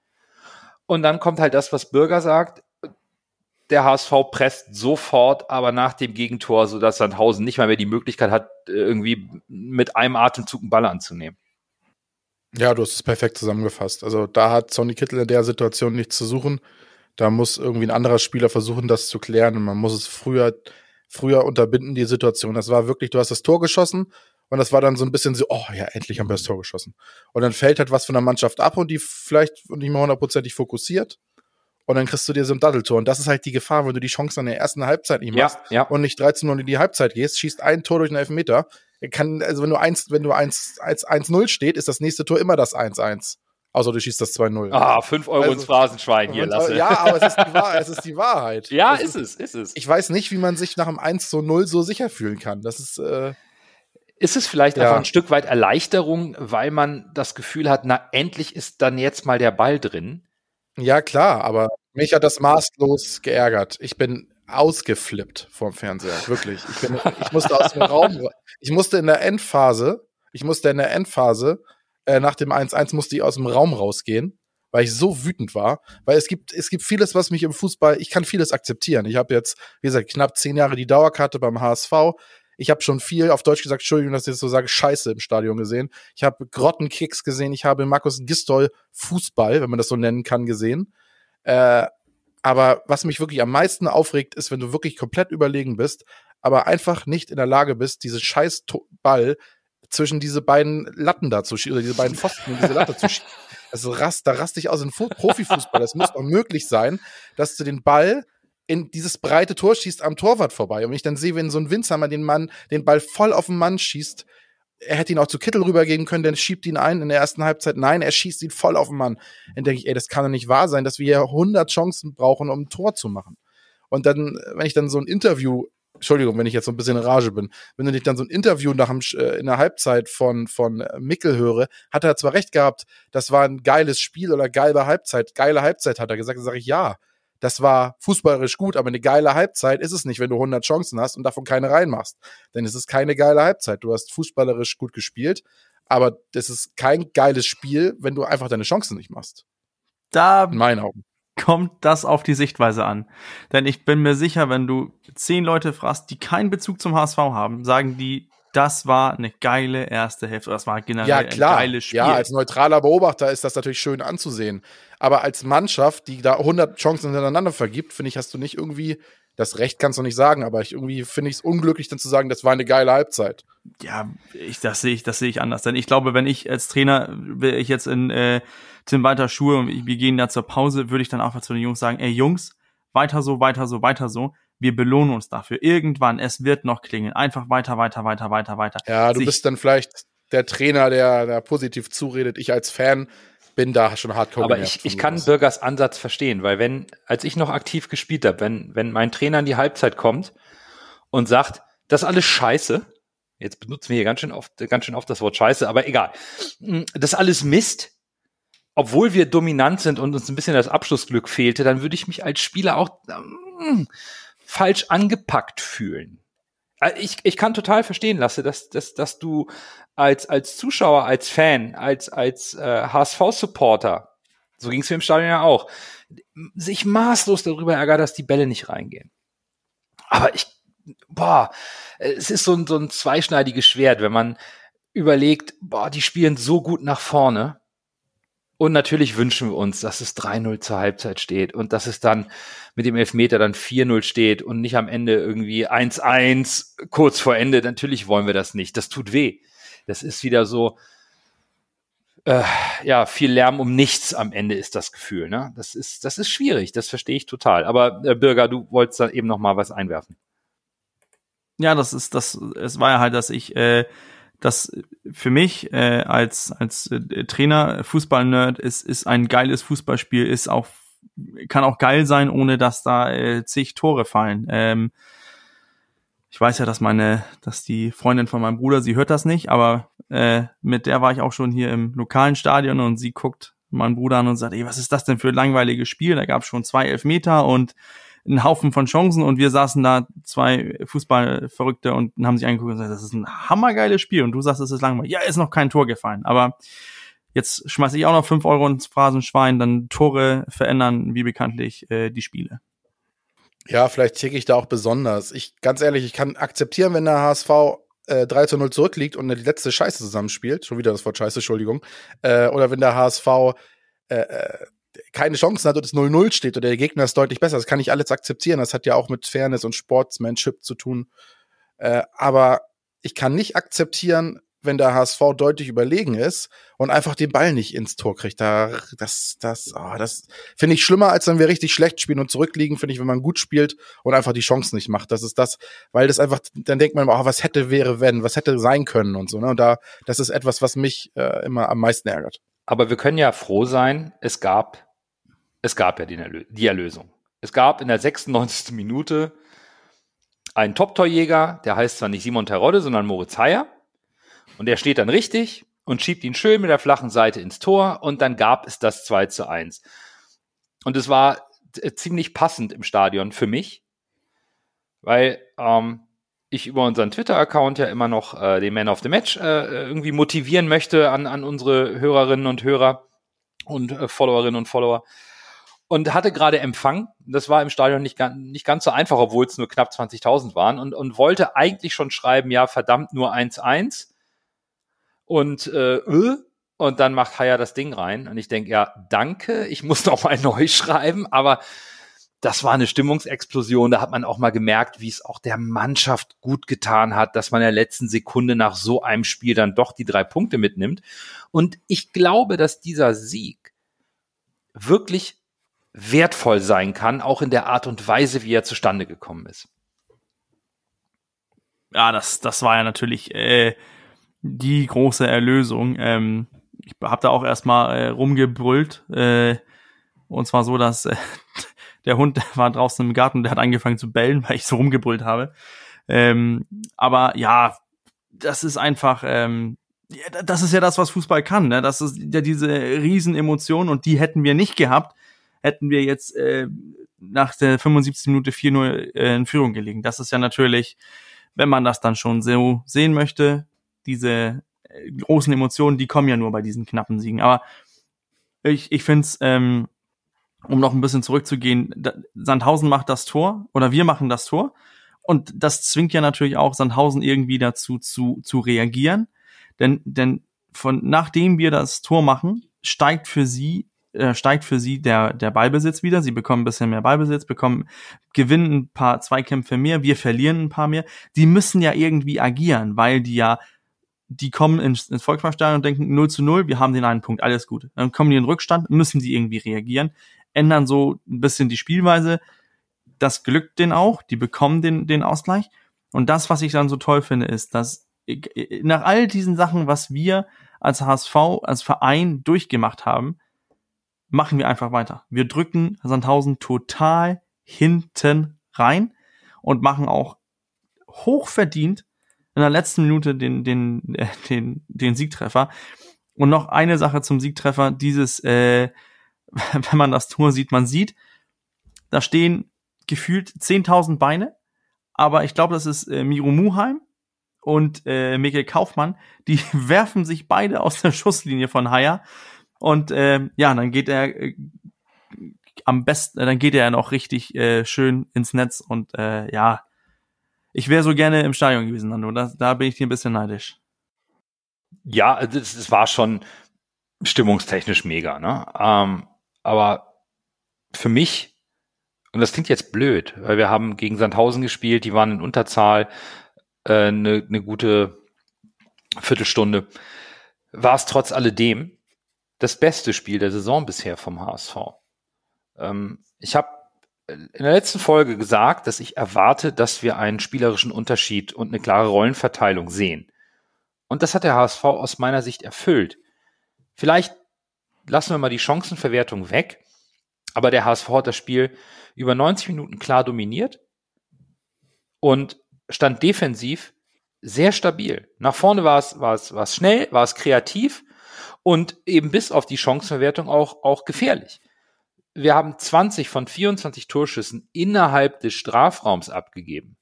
Und dann kommt halt das, was Bürger sagt. Der HSV presst sofort, aber nach dem Gegentor, sodass Sandhausen nicht mal mehr die Möglichkeit hat, irgendwie mit einem Atemzug einen Ball anzunehmen. Ja, du hast es perfekt zusammengefasst. Also da hat Sonny Kittel in der Situation nichts zu suchen. Da muss irgendwie ein anderer Spieler versuchen, das zu klären. Und man muss es früher, früher unterbinden, die Situation. Das war wirklich, du hast das Tor geschossen und das war dann so ein bisschen so, oh ja, endlich haben wir das Tor geschossen. Und dann fällt halt was von der Mannschaft ab und die vielleicht nicht mal hundertprozentig fokussiert. Und dann kriegst du dir so ein Datteltor. Und das ist halt die Gefahr, wenn du die Chance in der ersten Halbzeit nicht machst ja, ja. und nicht 13 Uhr in die Halbzeit gehst, schießt ein Tor durch einen Elfmeter, kann, also wenn du 1, wenn du 1, 1, 1-0 steht, ist das nächste Tor immer das 1-1. Außer du schießt das 2-0. Ah, 5 Euro also, ins Phrasenschwein hier, Lasse. Ja, aber es ist die Wahrheit. Es ist die Wahrheit. ja, ist, ist, es, ist es. Ich weiß nicht, wie man sich nach dem 1 zu 0 so sicher fühlen kann. Das ist, äh, ist es vielleicht ja. einfach ein Stück weit Erleichterung, weil man das Gefühl hat, na, endlich ist dann jetzt mal der Ball drin? Ja, klar, aber mich hat das maßlos geärgert. Ich bin ausgeflippt vorm Fernseher, wirklich. Ich, bin, ich musste aus dem Raum, ich musste in der Endphase, ich musste in der Endphase, äh, nach dem 1-1 musste ich aus dem Raum rausgehen, weil ich so wütend war, weil es gibt, es gibt vieles, was mich im Fußball, ich kann vieles akzeptieren. Ich habe jetzt, wie gesagt, knapp zehn Jahre die Dauerkarte beim HSV. Ich habe schon viel, auf Deutsch gesagt, Entschuldigung, dass ich das so sage, Scheiße im Stadion gesehen. Ich habe Grottenkicks gesehen, ich habe Markus Gistol Fußball, wenn man das so nennen kann, gesehen. Äh, aber was mich wirklich am meisten aufregt, ist, wenn du wirklich komplett überlegen bist, aber einfach nicht in der Lage bist, diese scheiß Ball zwischen diese beiden Latten da zu schieben, oder diese beiden Pfosten in diese Latte zu schieben. Also rast, da rast ich aus in Profifußball. Es muss doch möglich sein, dass du den Ball in dieses breite Tor schießt am Torwart vorbei. Und ich dann sehe, wenn so ein Winzhammer den Mann, den Ball voll auf den Mann schießt, er hätte ihn auch zu Kittel rübergeben können, dann schiebt ihn ein in der ersten Halbzeit. Nein, er schießt ihn voll auf den Mann. Dann denke ich, ey, das kann doch nicht wahr sein, dass wir hier 100 Chancen brauchen, um ein Tor zu machen. Und dann, wenn ich dann so ein Interview, Entschuldigung, wenn ich jetzt so ein bisschen in Rage bin, wenn ich dann so ein Interview nach dem, äh, in der Halbzeit von, von Mickel höre, hat er zwar recht gehabt, das war ein geiles Spiel oder geile Halbzeit, geile Halbzeit hat er gesagt, sage ich ja das war fußballerisch gut, aber eine geile Halbzeit ist es nicht, wenn du 100 Chancen hast und davon keine reinmachst. Denn es ist keine geile Halbzeit. Du hast fußballerisch gut gespielt, aber das ist kein geiles Spiel, wenn du einfach deine Chancen nicht machst. Da In meinen Augen. kommt das auf die Sichtweise an. Denn ich bin mir sicher, wenn du zehn Leute fragst, die keinen Bezug zum HSV haben, sagen die, das war eine geile erste Hälfte. Das war generell ja, klar. ein geiles Spiel. Ja, als neutraler Beobachter ist das natürlich schön anzusehen. Aber als Mannschaft, die da 100 Chancen hintereinander vergibt, finde ich, hast du nicht irgendwie das Recht kannst du nicht sagen, aber ich irgendwie finde ich es unglücklich, dann zu sagen, das war eine geile Halbzeit. Ja, ich, das sehe ich, das sehe ich anders. Denn ich glaube, wenn ich als Trainer, wäre ich jetzt in äh, Tim Walter Schuhe und wir gehen da zur Pause, würde ich dann einfach zu den Jungs sagen, ey Jungs, weiter so, weiter so, weiter so wir belohnen uns dafür. Irgendwann, es wird noch klingen. Einfach weiter, weiter, weiter, weiter, weiter. Ja, du Sich bist dann vielleicht der Trainer, der da positiv zuredet. Ich als Fan bin da schon hardcore. Aber ich, ich kann Bürgers Ansatz verstehen, weil wenn, als ich noch aktiv gespielt habe, wenn, wenn mein Trainer in die Halbzeit kommt und sagt, das ist alles scheiße, jetzt benutzen wir hier ganz schön oft, ganz schön oft das Wort scheiße, aber egal, das ist alles Mist, obwohl wir dominant sind und uns ein bisschen das Abschlussglück fehlte, dann würde ich mich als Spieler auch ähm, falsch angepackt fühlen. Äh, ich, ich kann total verstehen, Lasse, dass, dass, dass du als, als Zuschauer, als Fan, als, als äh, HSV-Supporter, so ging es mir im Stadion ja auch, sich maßlos darüber ärgert, dass die Bälle nicht reingehen. Aber ich, boah, es ist so ein, so ein zweischneidiges Schwert, wenn man überlegt, boah, die spielen so gut nach vorne. Und natürlich wünschen wir uns, dass es 3-0 zur Halbzeit steht und dass es dann mit dem Elfmeter dann 4-0 steht und nicht am Ende irgendwie 1-1 kurz vor Ende. Natürlich wollen wir das nicht. Das tut weh. Das ist wieder so, äh, ja, viel Lärm um nichts am Ende ist das Gefühl. Ne? Das ist, das ist schwierig, das verstehe ich total. Aber äh, Bürger, du wolltest da eben noch mal was einwerfen. Ja, das ist das. Es war ja halt, dass ich äh, das für mich äh, als als äh, Trainer Fußball-Nerd ist ist ein geiles Fußballspiel ist auch kann auch geil sein, ohne dass da äh, zig Tore fallen. Ähm, ich weiß ja, dass meine, dass die Freundin von meinem Bruder, sie hört das nicht, aber äh, mit der war ich auch schon hier im lokalen Stadion und sie guckt meinen Bruder an und sagt, ey, was ist das denn für ein langweiliges Spiel? Da gab es schon zwei Elfmeter und einen Haufen von Chancen und wir saßen da zwei Fußballverrückte und haben sich angeguckt und gesagt, das ist ein hammergeiles Spiel und du sagst, es ist langweilig. Ja, ist noch kein Tor gefallen, aber jetzt schmeiße ich auch noch fünf Euro ins Phrasenschwein, dann Tore verändern wie bekanntlich äh, die Spiele. Ja, vielleicht ticke ich da auch besonders. Ich, ganz ehrlich, ich kann akzeptieren, wenn der HSV äh, 3 zu 0 zurückliegt und die letzte Scheiße zusammenspielt. Schon wieder das Wort Scheiße, Entschuldigung. Äh, oder wenn der HSV äh, äh, keine Chancen hat und es 0-0 steht oder der Gegner ist deutlich besser. Das kann ich alles akzeptieren. Das hat ja auch mit Fairness und Sportsmanship zu tun. Äh, aber ich kann nicht akzeptieren, wenn der HSV deutlich überlegen ist und einfach den Ball nicht ins Tor kriegt. Da, das, das, oh, das finde ich schlimmer, als wenn wir richtig schlecht spielen und zurückliegen, finde ich, wenn man gut spielt und einfach die Chance nicht macht. Das ist das, weil das einfach, dann denkt man, oh, was hätte, wäre, wenn, was hätte sein können und so. Ne? Und da, das ist etwas, was mich äh, immer am meisten ärgert. Aber wir können ja froh sein, es gab, es gab ja die, die Erlösung. Es gab in der 96. Minute einen Top-Torjäger, der heißt zwar nicht Simon Terodde, sondern Moritz Heyer. Und er steht dann richtig und schiebt ihn schön mit der flachen Seite ins Tor und dann gab es das 2 zu 1. Und es war ziemlich passend im Stadion für mich, weil ähm, ich über unseren Twitter-Account ja immer noch äh, den Man of the Match äh, irgendwie motivieren möchte an, an unsere Hörerinnen und Hörer und äh, Followerinnen und Follower. Und hatte gerade Empfang. Das war im Stadion nicht, nicht ganz so einfach, obwohl es nur knapp 20.000 waren. Und, und wollte eigentlich schon schreiben, ja, verdammt, nur 1-1 und äh, äh, und dann macht Haya das Ding rein und ich denke, ja, danke, ich muss noch mal neu schreiben, aber das war eine Stimmungsexplosion. Da hat man auch mal gemerkt, wie es auch der Mannschaft gut getan hat, dass man in der letzten Sekunde nach so einem Spiel dann doch die drei Punkte mitnimmt. Und ich glaube, dass dieser Sieg wirklich wertvoll sein kann, auch in der Art und Weise, wie er zustande gekommen ist. Ja, das, das war ja natürlich äh, die große Erlösung. Ähm, ich habe da auch erstmal äh, rumgebrüllt. Äh, und zwar so, dass äh, der Hund war draußen im Garten, der hat angefangen zu bellen, weil ich so rumgebrüllt habe. Ähm, aber ja, das ist einfach, ähm, das ist ja das, was Fußball kann. Ne? Das ist ja diese Riesenemotion und die hätten wir nicht gehabt, hätten wir jetzt äh, nach der 75 Minute 4-0 äh, in Führung gelegen. Das ist ja natürlich, wenn man das dann schon so sehen möchte, diese äh, großen Emotionen, die kommen ja nur bei diesen knappen Siegen. Aber ich, ich finde es, ähm, um noch ein bisschen zurückzugehen, da, Sandhausen macht das Tor oder wir machen das Tor. Und das zwingt ja natürlich auch Sandhausen irgendwie dazu zu, zu reagieren. Denn, denn von, nachdem wir das Tor machen, steigt für sie äh, steigt für sie der, der Ballbesitz wieder. Sie bekommen ein bisschen mehr Ballbesitz, bekommen, gewinnen ein paar Zweikämpfe mehr, wir verlieren ein paar mehr. Die müssen ja irgendwie agieren, weil die ja die kommen ins, ins Volksparkstadion und denken 0 zu 0, wir haben den einen Punkt, alles gut. Dann kommen die in Rückstand, müssen die irgendwie reagieren, ändern so ein bisschen die Spielweise. Das glückt denen auch, die bekommen den, den Ausgleich. Und das, was ich dann so toll finde, ist, dass nach all diesen Sachen, was wir als HSV, als Verein durchgemacht haben, machen wir einfach weiter. Wir drücken Sandhausen total hinten rein und machen auch hochverdient in der letzten Minute den, den, äh, den, den Siegtreffer. Und noch eine Sache zum Siegtreffer, dieses, äh, wenn man das Tor sieht, man sieht, da stehen gefühlt 10.000 Beine, aber ich glaube, das ist äh, Miro Muheim und äh, Mikkel Kaufmann, die werfen sich beide aus der Schusslinie von Haier und äh, ja, dann geht er äh, am besten, dann geht er noch richtig äh, schön ins Netz und äh, ja, ich wäre so gerne im Stadion gewesen, Nando. Da, da bin ich dir ein bisschen neidisch. Ja, es war schon stimmungstechnisch mega, ne? Ähm, aber für mich, und das klingt jetzt blöd, weil wir haben gegen Sandhausen gespielt, die waren in Unterzahl eine äh, ne, ne gute Viertelstunde, war es trotz alledem das beste Spiel der Saison bisher vom HSV. Ähm, ich habe in der letzten Folge gesagt, dass ich erwarte, dass wir einen spielerischen Unterschied und eine klare Rollenverteilung sehen. Und das hat der HSV aus meiner Sicht erfüllt. Vielleicht lassen wir mal die Chancenverwertung weg, aber der HSV hat das Spiel über 90 Minuten klar dominiert und stand defensiv sehr stabil. Nach vorne war es, war es, war es schnell, war es kreativ und eben bis auf die Chancenverwertung auch, auch gefährlich. Wir haben 20 von 24 Torschüssen innerhalb des Strafraums abgegeben.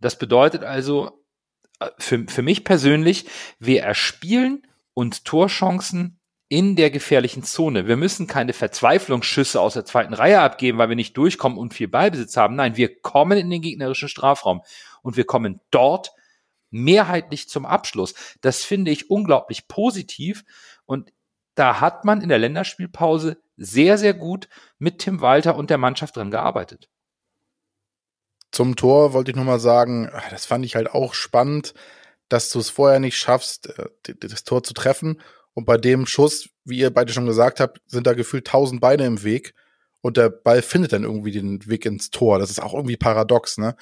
Das bedeutet also, äh, für, für mich persönlich, wir erspielen uns Torchancen in der gefährlichen Zone. Wir müssen keine Verzweiflungsschüsse aus der zweiten Reihe abgeben, weil wir nicht durchkommen und viel Ballbesitz haben. Nein, wir kommen in den gegnerischen Strafraum und wir kommen dort mehrheitlich zum Abschluss. Das finde ich unglaublich positiv und da hat man in der Länderspielpause sehr, sehr gut mit Tim Walter und der Mannschaft dran gearbeitet. Zum Tor wollte ich nochmal sagen, ah, das fand ich halt auch spannend, dass du es vorher nicht schaffst, äh, das Tor zu treffen und bei dem Schuss, wie ihr beide schon gesagt habt, sind da gefühlt tausend Beine im Weg. Und der Ball findet dann irgendwie den Weg ins Tor. Das ist auch irgendwie paradox, ne?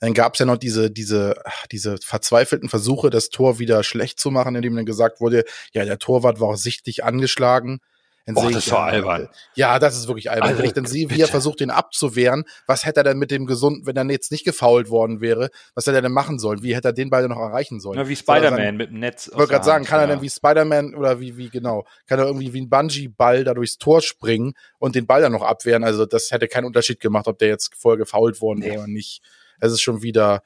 Dann gab es ja noch diese, diese, diese verzweifelten Versuche, das Tor wieder schlecht zu machen, indem dann gesagt wurde, ja, der Torwart war auch sichtlich angeschlagen. Dann Boah, das ich, war ja, albern. Ja, das ist wirklich albern. Also, wenn ich dann sehe, wie er versucht, den abzuwehren, was hätte er denn mit dem gesunden, wenn er jetzt nicht gefault worden wäre, was hätte er denn machen sollen? Wie hätte er den Ball noch erreichen sollen? Na, wie Spider-Man mit dem Netz. Ich wollte gerade sagen, kann ja. er denn wie Spider-Man oder wie, wie genau, kann er irgendwie wie ein Bungee-Ball da durchs Tor springen und den Ball dann noch abwehren? Also das hätte keinen Unterschied gemacht, ob der jetzt vorher gefault worden wäre nee. oder nicht. Es ist schon wieder,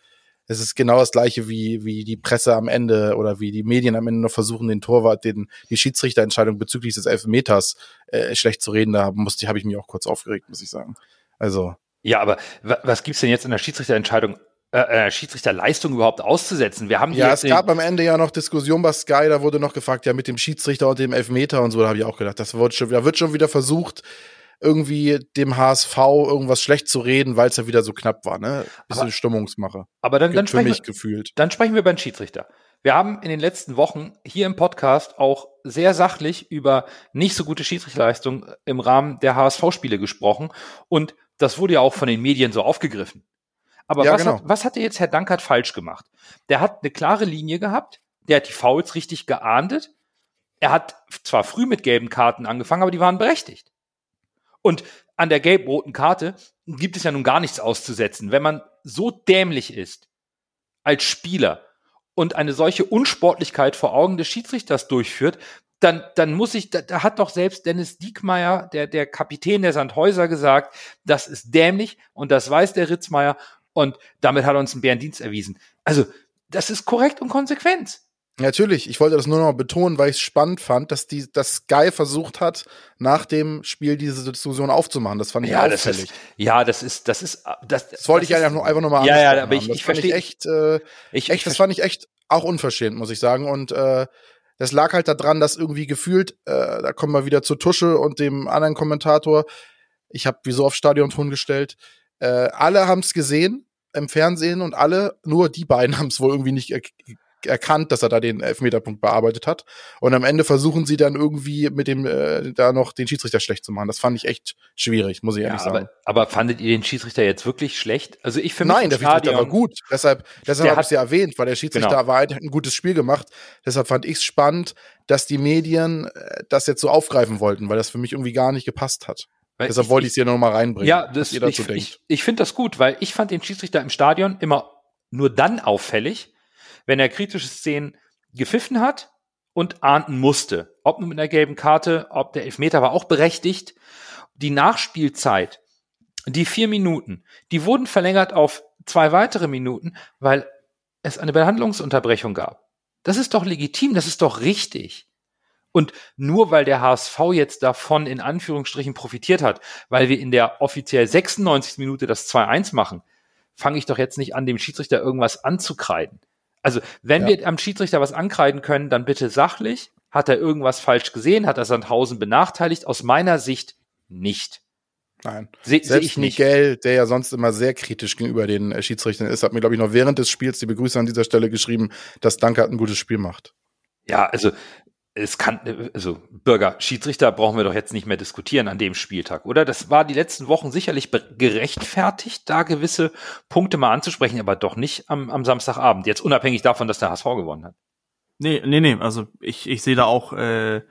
es ist genau das gleiche wie, wie die Presse am Ende oder wie die Medien am Ende noch versuchen, den Torwart, den, die Schiedsrichterentscheidung bezüglich des Elfmeters äh, schlecht zu reden. Da musste, habe ich mich auch kurz aufgeregt, muss ich sagen. Also. Ja, aber was gibt's denn jetzt in der Schiedsrichterentscheidung äh, Schiedsrichterleistung überhaupt auszusetzen. Wir haben ja, es gab am Ende ja noch Diskussion bei Sky, da wurde noch gefragt, ja, mit dem Schiedsrichter und dem Elfmeter und so, da habe ich auch gedacht, das wird schon, da wird schon wieder versucht, irgendwie dem HSV irgendwas schlecht zu reden, weil es ja wieder so knapp war, ne? Bisschen aber, Stimmungsmache. Aber dann, dann, sprechen wir, gefühlt. dann sprechen wir über den Schiedsrichter. Wir haben in den letzten Wochen hier im Podcast auch sehr sachlich über nicht so gute Schiedsrichterleistung im Rahmen der HSV-Spiele gesprochen und das wurde ja auch von den Medien so aufgegriffen. Aber ja, was, genau. hat, was hat jetzt Herr Dankert falsch gemacht? Der hat eine klare Linie gehabt, der hat die Fouls richtig geahndet. Er hat zwar früh mit gelben Karten angefangen, aber die waren berechtigt. Und an der gelb-roten Karte gibt es ja nun gar nichts auszusetzen. Wenn man so dämlich ist als Spieler und eine solche Unsportlichkeit vor Augen des Schiedsrichters durchführt, dann, dann muss ich, da, da hat doch selbst Dennis Diekmeyer, der, der Kapitän der Sandhäuser, gesagt, das ist dämlich und das weiß der Ritzmeier und damit hat er uns einen Bärendienst erwiesen. Also, das ist korrekt und konsequent. Natürlich, ich wollte das nur noch betonen, weil ich es spannend fand, dass die, dass Sky versucht hat, nach dem Spiel diese Diskussion aufzumachen. Das fand ich ja, auffällig. Das ist, ja, das ist, das ist, das, das wollte das ich ist, einfach nur, einfach nur mal Ja, ja, aber ich, ich verstehe echt, äh, ich, echt, das fand ich echt auch unverschämt, muss ich sagen. Und äh, das lag halt daran, dass irgendwie gefühlt, äh, da kommen wir wieder zu Tusche und dem anderen Kommentator. Ich habe wie so auf Stadionton gestellt. Äh, alle haben es gesehen im Fernsehen und alle, nur die beiden haben es wohl irgendwie nicht erkannt, dass er da den Elfmeterpunkt bearbeitet hat. Und am Ende versuchen sie dann irgendwie mit dem äh, da noch den Schiedsrichter schlecht zu machen. Das fand ich echt schwierig, muss ich ehrlich ja, sagen. Aber, aber fandet ihr den Schiedsrichter jetzt wirklich schlecht? Also ich finde Nein, der Schiedsrichter war gut. Deshalb, deshalb habe ich es ja erwähnt, weil der Schiedsrichter genau. war ein, ein gutes Spiel gemacht. Deshalb fand ich es spannend, dass die Medien äh, das jetzt so aufgreifen wollten, weil das für mich irgendwie gar nicht gepasst hat. Weil Deshalb ich, wollte ich es hier nochmal reinbringen. Ja, das, ich, ich, ich finde das gut, weil ich fand den Schiedsrichter im Stadion immer nur dann auffällig, wenn er kritische Szenen gepfiffen hat und ahnden musste. Ob nun mit einer gelben Karte, ob der Elfmeter war auch berechtigt. Die Nachspielzeit, die vier Minuten, die wurden verlängert auf zwei weitere Minuten, weil es eine Behandlungsunterbrechung gab. Das ist doch legitim, das ist doch richtig. Und nur weil der HSV jetzt davon in Anführungsstrichen profitiert hat, weil wir in der offiziell 96. Minute das 2-1 machen, fange ich doch jetzt nicht an, dem Schiedsrichter irgendwas anzukreiden. Also, wenn ja. wir am Schiedsrichter was ankreiden können, dann bitte sachlich. Hat er irgendwas falsch gesehen? Hat er Sandhausen benachteiligt? Aus meiner Sicht nicht. Nein. Sehe seh ich nicht. Miguel, der ja sonst immer sehr kritisch gegenüber den äh, Schiedsrichtern ist, hat mir, glaube ich, noch während des Spiels die Begrüße an dieser Stelle geschrieben, dass Danke ein gutes Spiel macht. Ja, also es kann, also Bürger, Schiedsrichter brauchen wir doch jetzt nicht mehr diskutieren an dem Spieltag, oder? Das war die letzten Wochen sicherlich gerechtfertigt, da gewisse Punkte mal anzusprechen, aber doch nicht am, am Samstagabend. Jetzt unabhängig davon, dass der HSV gewonnen hat. Nee, nee, nee, also ich, ich sehe da auch äh,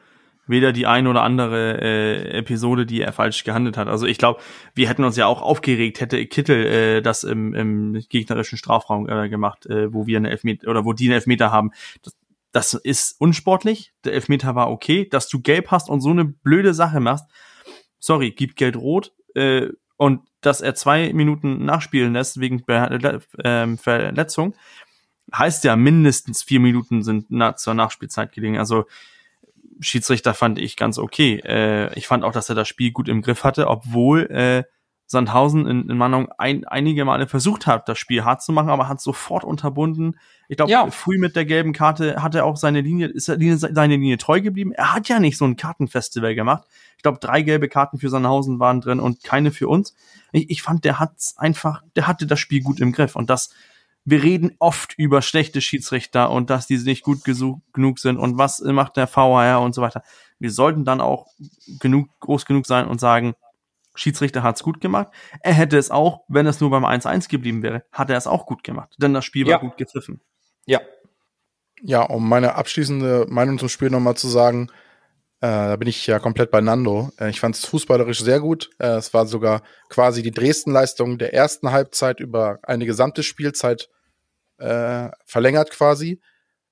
weder die ein oder andere äh, Episode, die er falsch gehandelt hat. Also ich glaube, wir hätten uns ja auch aufgeregt, hätte Kittel äh, das im, im gegnerischen Strafraum äh, gemacht, äh, wo wir eine Elfmeter oder wo die einen Elfmeter haben. Das, das ist unsportlich. Der Elfmeter war okay. Dass du gelb hast und so eine blöde Sache machst, sorry, gib Geld rot. Äh, und dass er zwei Minuten nachspielen lässt wegen Be äh, Verletzung, heißt ja mindestens vier Minuten sind na zur Nachspielzeit gelegen. Also Schiedsrichter fand ich ganz okay. Äh, ich fand auch, dass er das Spiel gut im Griff hatte, obwohl äh, Sandhausen in, in Mannung ein, einige Male versucht hat, das Spiel hart zu machen, aber hat sofort unterbunden. Ich glaube, ja. früh mit der gelben Karte hat er auch seine Linie, ist Linie, seine Linie treu geblieben. Er hat ja nicht so ein Kartenfestival gemacht. Ich glaube, drei gelbe Karten für Sandhausen waren drin und keine für uns. Ich, ich fand, der hat's einfach, der hatte das Spiel gut im Griff und das, wir reden oft über schlechte Schiedsrichter und dass die nicht gut genug sind und was macht der VHR und so weiter. Wir sollten dann auch genug, groß genug sein und sagen, Schiedsrichter hat's gut gemacht. Er hätte es auch, wenn es nur beim 1-1 geblieben wäre, hat er es auch gut gemacht. Denn das Spiel war ja. gut gepfiffen. Ja. Ja, um meine abschließende Meinung zum Spiel nochmal zu sagen, äh, da bin ich ja komplett bei Nando. Äh, ich fand es fußballerisch sehr gut. Äh, es war sogar quasi die Dresden-Leistung der ersten Halbzeit über eine gesamte Spielzeit äh, verlängert quasi.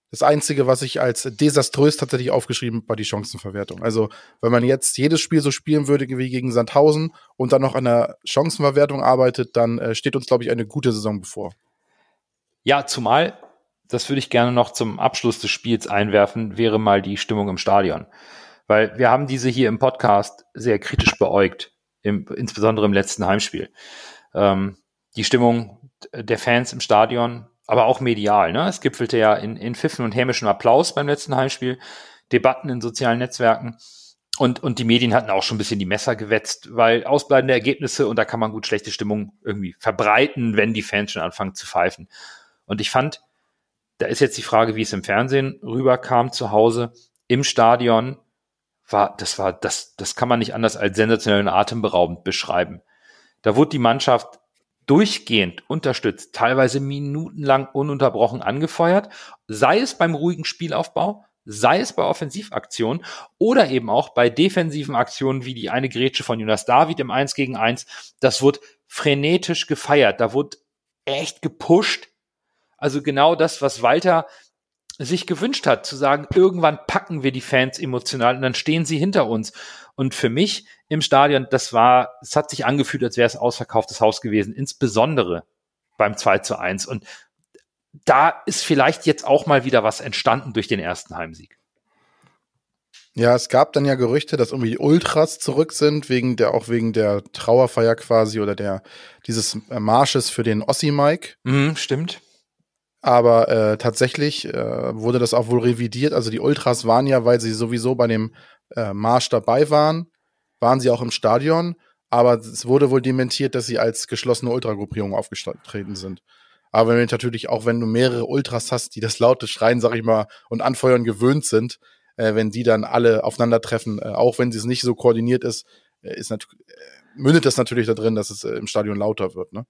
Das Einzige, was ich als desaströs tatsächlich aufgeschrieben war die Chancenverwertung. Also, wenn man jetzt jedes Spiel so spielen würde wie gegen Sandhausen und dann noch an der Chancenverwertung arbeitet, dann äh, steht uns, glaube ich, eine gute Saison bevor. Ja, zumal, das würde ich gerne noch zum Abschluss des Spiels einwerfen, wäre mal die Stimmung im Stadion. Weil wir haben diese hier im Podcast sehr kritisch beäugt, im, insbesondere im letzten Heimspiel. Ähm, die Stimmung der Fans im Stadion aber auch medial. Ne? Es gipfelte ja in, in Pfiffen und hämischem Applaus beim letzten Heimspiel, Debatten in sozialen Netzwerken. Und, und die Medien hatten auch schon ein bisschen die Messer gewetzt, weil ausbleibende Ergebnisse und da kann man gut schlechte Stimmung irgendwie verbreiten, wenn die Fans schon anfangen zu pfeifen. Und ich fand, da ist jetzt die Frage, wie es im Fernsehen rüberkam zu Hause, im Stadion, war, das war, das, das kann man nicht anders als sensationell und atemberaubend beschreiben. Da wurde die Mannschaft durchgehend unterstützt, teilweise minutenlang ununterbrochen angefeuert, sei es beim ruhigen Spielaufbau, sei es bei Offensivaktionen oder eben auch bei defensiven Aktionen wie die eine Grätsche von Jonas David im 1 gegen 1. Das wurde frenetisch gefeiert, da wurde echt gepusht. Also genau das, was Walter sich gewünscht hat, zu sagen, irgendwann packen wir die Fans emotional und dann stehen sie hinter uns. Und für mich im Stadion, das war, es hat sich angefühlt, als wäre es ausverkauftes Haus gewesen, insbesondere beim 2 zu 1. Und da ist vielleicht jetzt auch mal wieder was entstanden durch den ersten Heimsieg. Ja, es gab dann ja Gerüchte, dass irgendwie die Ultras zurück sind, wegen der, auch wegen der Trauerfeier quasi oder der, dieses Marsches für den Ossi-Mike. Mhm, stimmt. Aber äh, tatsächlich äh, wurde das auch wohl revidiert. Also die Ultras waren ja, weil sie sowieso bei dem äh, Marsch dabei waren, waren sie auch im Stadion. Aber es wurde wohl dementiert, dass sie als geschlossene Ultragruppierung aufgetreten sind. Aber wenn natürlich auch, wenn du mehrere Ultras hast, die das laute Schreien, sag ich mal, und Anfeuern gewöhnt sind, äh, wenn die dann alle aufeinandertreffen, äh, auch wenn es nicht so koordiniert ist, äh, ist äh, mündet das natürlich da drin, dass es äh, im Stadion lauter wird, ne?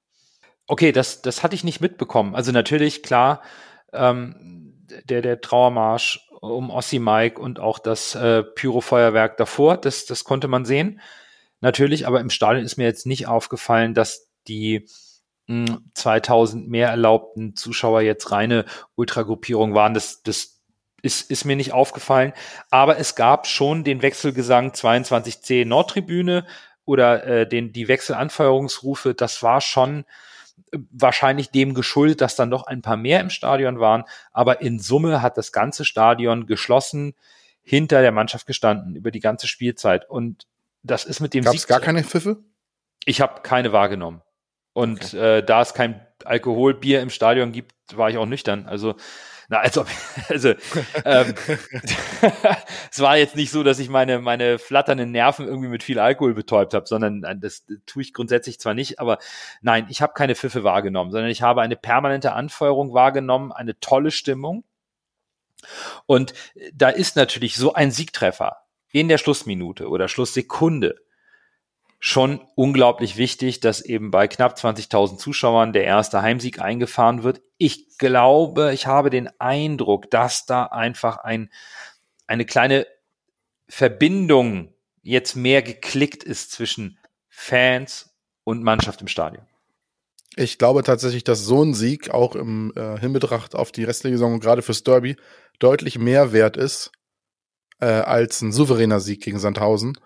Okay, das, das hatte ich nicht mitbekommen. Also natürlich, klar, ähm, der, der Trauermarsch um Ossi Mike und auch das äh, Pyrofeuerwerk davor, das, das konnte man sehen. Natürlich, aber im Stadion ist mir jetzt nicht aufgefallen, dass die mh, hm, 2000 mehr erlaubten Zuschauer jetzt reine Ultragruppierung waren. Das, das ist, ist mir nicht aufgefallen. Aber es gab schon den Wechselgesang 22C Nordtribüne oder äh, den, die Wechselanfeuerungsrufe. Das war schon wahrscheinlich dem geschuldet, dass dann noch ein paar mehr im Stadion waren. Aber in Summe hat das ganze Stadion geschlossen hinter der Mannschaft gestanden über die ganze Spielzeit. Und das ist mit dem Gab es gar keine Pfiffe? Ich habe keine wahrgenommen. Und okay. äh, da es kein Alkoholbier im Stadion gibt, war ich auch nüchtern. Also na, als ob, also, ähm, es war jetzt nicht so, dass ich meine, meine flatternden Nerven irgendwie mit viel Alkohol betäubt habe, sondern äh, das tue ich grundsätzlich zwar nicht, aber nein, ich habe keine Pfiffe wahrgenommen, sondern ich habe eine permanente Anfeuerung wahrgenommen, eine tolle Stimmung. Und da ist natürlich so ein Siegtreffer in der Schlussminute oder Schlusssekunde schon unglaublich wichtig, dass eben bei knapp 20.000 Zuschauern der erste Heimsieg eingefahren wird. Ich glaube, ich habe den Eindruck, dass da einfach ein, eine kleine Verbindung jetzt mehr geklickt ist zwischen Fans und Mannschaft im Stadion. Ich glaube tatsächlich, dass so ein Sieg auch im äh, Hinbetracht auf die restliche Saison und gerade fürs Derby deutlich mehr wert ist äh, als ein souveräner Sieg gegen Sandhausen.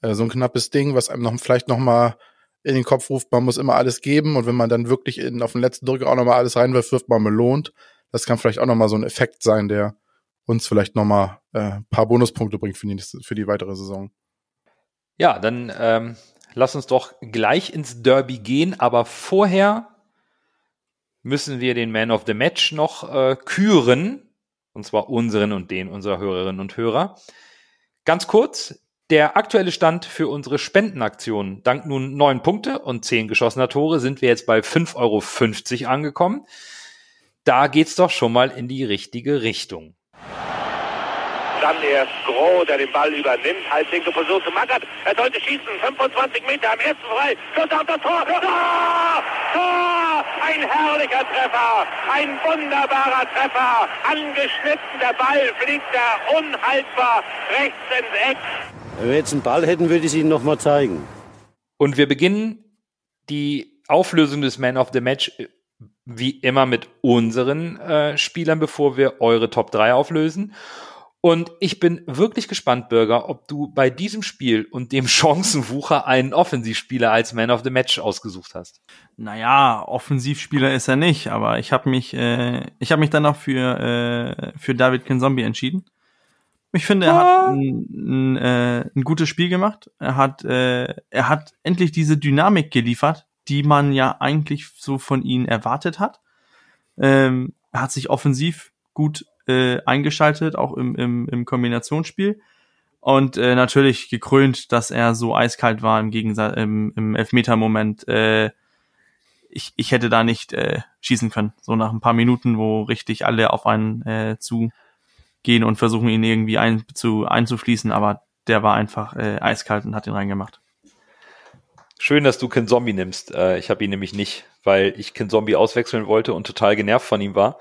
Äh, so ein knappes Ding, was einem noch vielleicht noch mal in den Kopf ruft, man muss immer alles geben und wenn man dann wirklich in, auf den letzten Drücker auch noch mal alles reinwirft, wirft man belohnt. Das kann vielleicht auch noch mal so ein Effekt sein, der uns vielleicht noch mal äh, ein paar Bonuspunkte bringt für die, für die weitere Saison. Ja, dann ähm, lass uns doch gleich ins Derby gehen, aber vorher müssen wir den Man of the Match noch äh, küren, und zwar unseren und den unserer Hörerinnen und Hörer. Ganz kurz, der aktuelle Stand für unsere Spendenaktion. Dank nun neun Punkte und zehn geschossener Tore sind wir jetzt bei 5,50 Euro angekommen. Da geht's doch schon mal in die richtige Richtung. Dann erst Groh, der den Ball übernimmt. Halbwinkel versucht zu Mackert. Er sollte schießen. 25 Meter am ersten frei. Schuss auf das Tor. Tor! Tor! Ein herrlicher Treffer. Ein wunderbarer Treffer. Angeschnitten. Der Ball fliegt da unhaltbar rechts ins Eck. Wenn wir jetzt einen Ball hätten, würde ich es Ihnen nochmal zeigen. Und wir beginnen die Auflösung des Man of the Match äh, wie immer mit unseren äh, Spielern, bevor wir eure Top 3 auflösen. Und ich bin wirklich gespannt, Bürger, ob du bei diesem Spiel und dem Chancenwucher einen Offensivspieler als Man of the Match ausgesucht hast. Naja, Offensivspieler ist er nicht, aber ich habe mich, äh, ich habe mich dann auch für äh, für David Kinzombie entschieden. Ich finde, er hat ein, ein, äh, ein gutes Spiel gemacht. Er hat, äh, er hat endlich diese Dynamik geliefert, die man ja eigentlich so von ihm erwartet hat. Ähm, er hat sich offensiv gut äh, eingeschaltet, auch im, im, im Kombinationsspiel. Und äh, natürlich gekrönt, dass er so eiskalt war im Gegensatz im, im Elfmeter-Moment. Äh, ich, ich hätte da nicht äh, schießen können. So nach ein paar Minuten, wo richtig alle auf einen äh, zu gehen und versuchen ihn irgendwie ein, zu, einzufließen, aber der war einfach äh, eiskalt und hat ihn reingemacht. Schön, dass du Ken Zombie nimmst. Äh, ich habe ihn nämlich nicht, weil ich Ken Zombie auswechseln wollte und total genervt von ihm war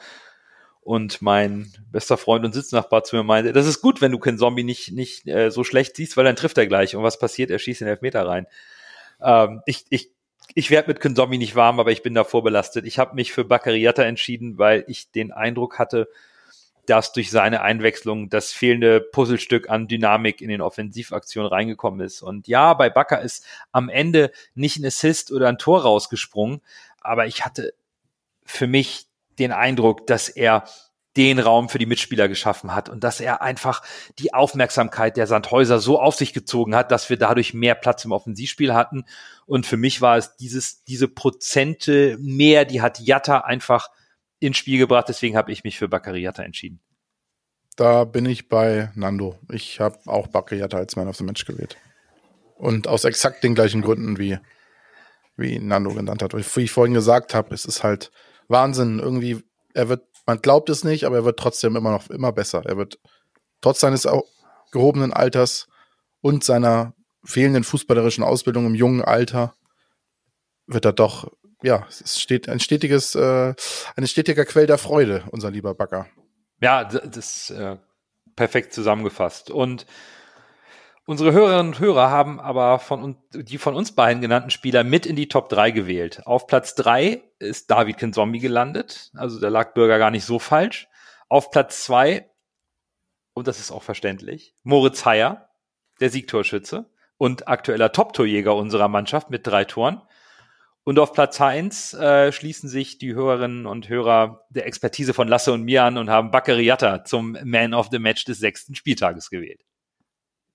und mein bester Freund und Sitznachbar zu mir meinte, das ist gut, wenn du Ken Zombie nicht, nicht äh, so schlecht siehst, weil dann trifft er gleich. Und was passiert? Er schießt den Elfmeter rein. Ähm, ich ich, ich werde mit Ken Zombie nicht warm, aber ich bin davor belastet. Ich habe mich für Bakariata entschieden, weil ich den Eindruck hatte, dass durch seine Einwechslung das fehlende Puzzlestück an Dynamik in den Offensivaktionen reingekommen ist. Und ja, bei Bakker ist am Ende nicht ein Assist oder ein Tor rausgesprungen, aber ich hatte für mich den Eindruck, dass er den Raum für die Mitspieler geschaffen hat und dass er einfach die Aufmerksamkeit der Sandhäuser so auf sich gezogen hat, dass wir dadurch mehr Platz im Offensivspiel hatten. Und für mich war es dieses, diese Prozente mehr, die hat Jatta einfach ins Spiel gebracht. Deswegen habe ich mich für Bakary Jatta entschieden. Da bin ich bei Nando. Ich habe auch Bakary Jatta als Man of the Match gewählt. Und aus exakt den gleichen Gründen, wie, wie Nando genannt hat. Wie ich vorhin gesagt habe, es ist halt, Wahnsinn. Irgendwie, er wird, man glaubt es nicht, aber er wird trotzdem immer noch immer besser. Er wird trotz seines gehobenen Alters und seiner fehlenden fußballerischen Ausbildung im jungen Alter wird er doch, ja, es steht ein stetiges, äh, ein stetiger Quell der Freude, unser lieber Bagger. Ja, das ist äh, perfekt zusammengefasst. Und Unsere Hörerinnen und Hörer haben aber von die von uns beiden genannten Spieler mit in die Top 3 gewählt. Auf Platz 3 ist David Kinzombie gelandet. Also da lag Bürger gar nicht so falsch. Auf Platz 2, und das ist auch verständlich, Moritz Heyer, der Siegtorschütze und aktueller Top-Torjäger unserer Mannschaft mit drei Toren. Und auf Platz 1 äh, schließen sich die Hörerinnen und Hörer der Expertise von Lasse und mir an und haben Bakariata zum Man of the Match des sechsten Spieltages gewählt.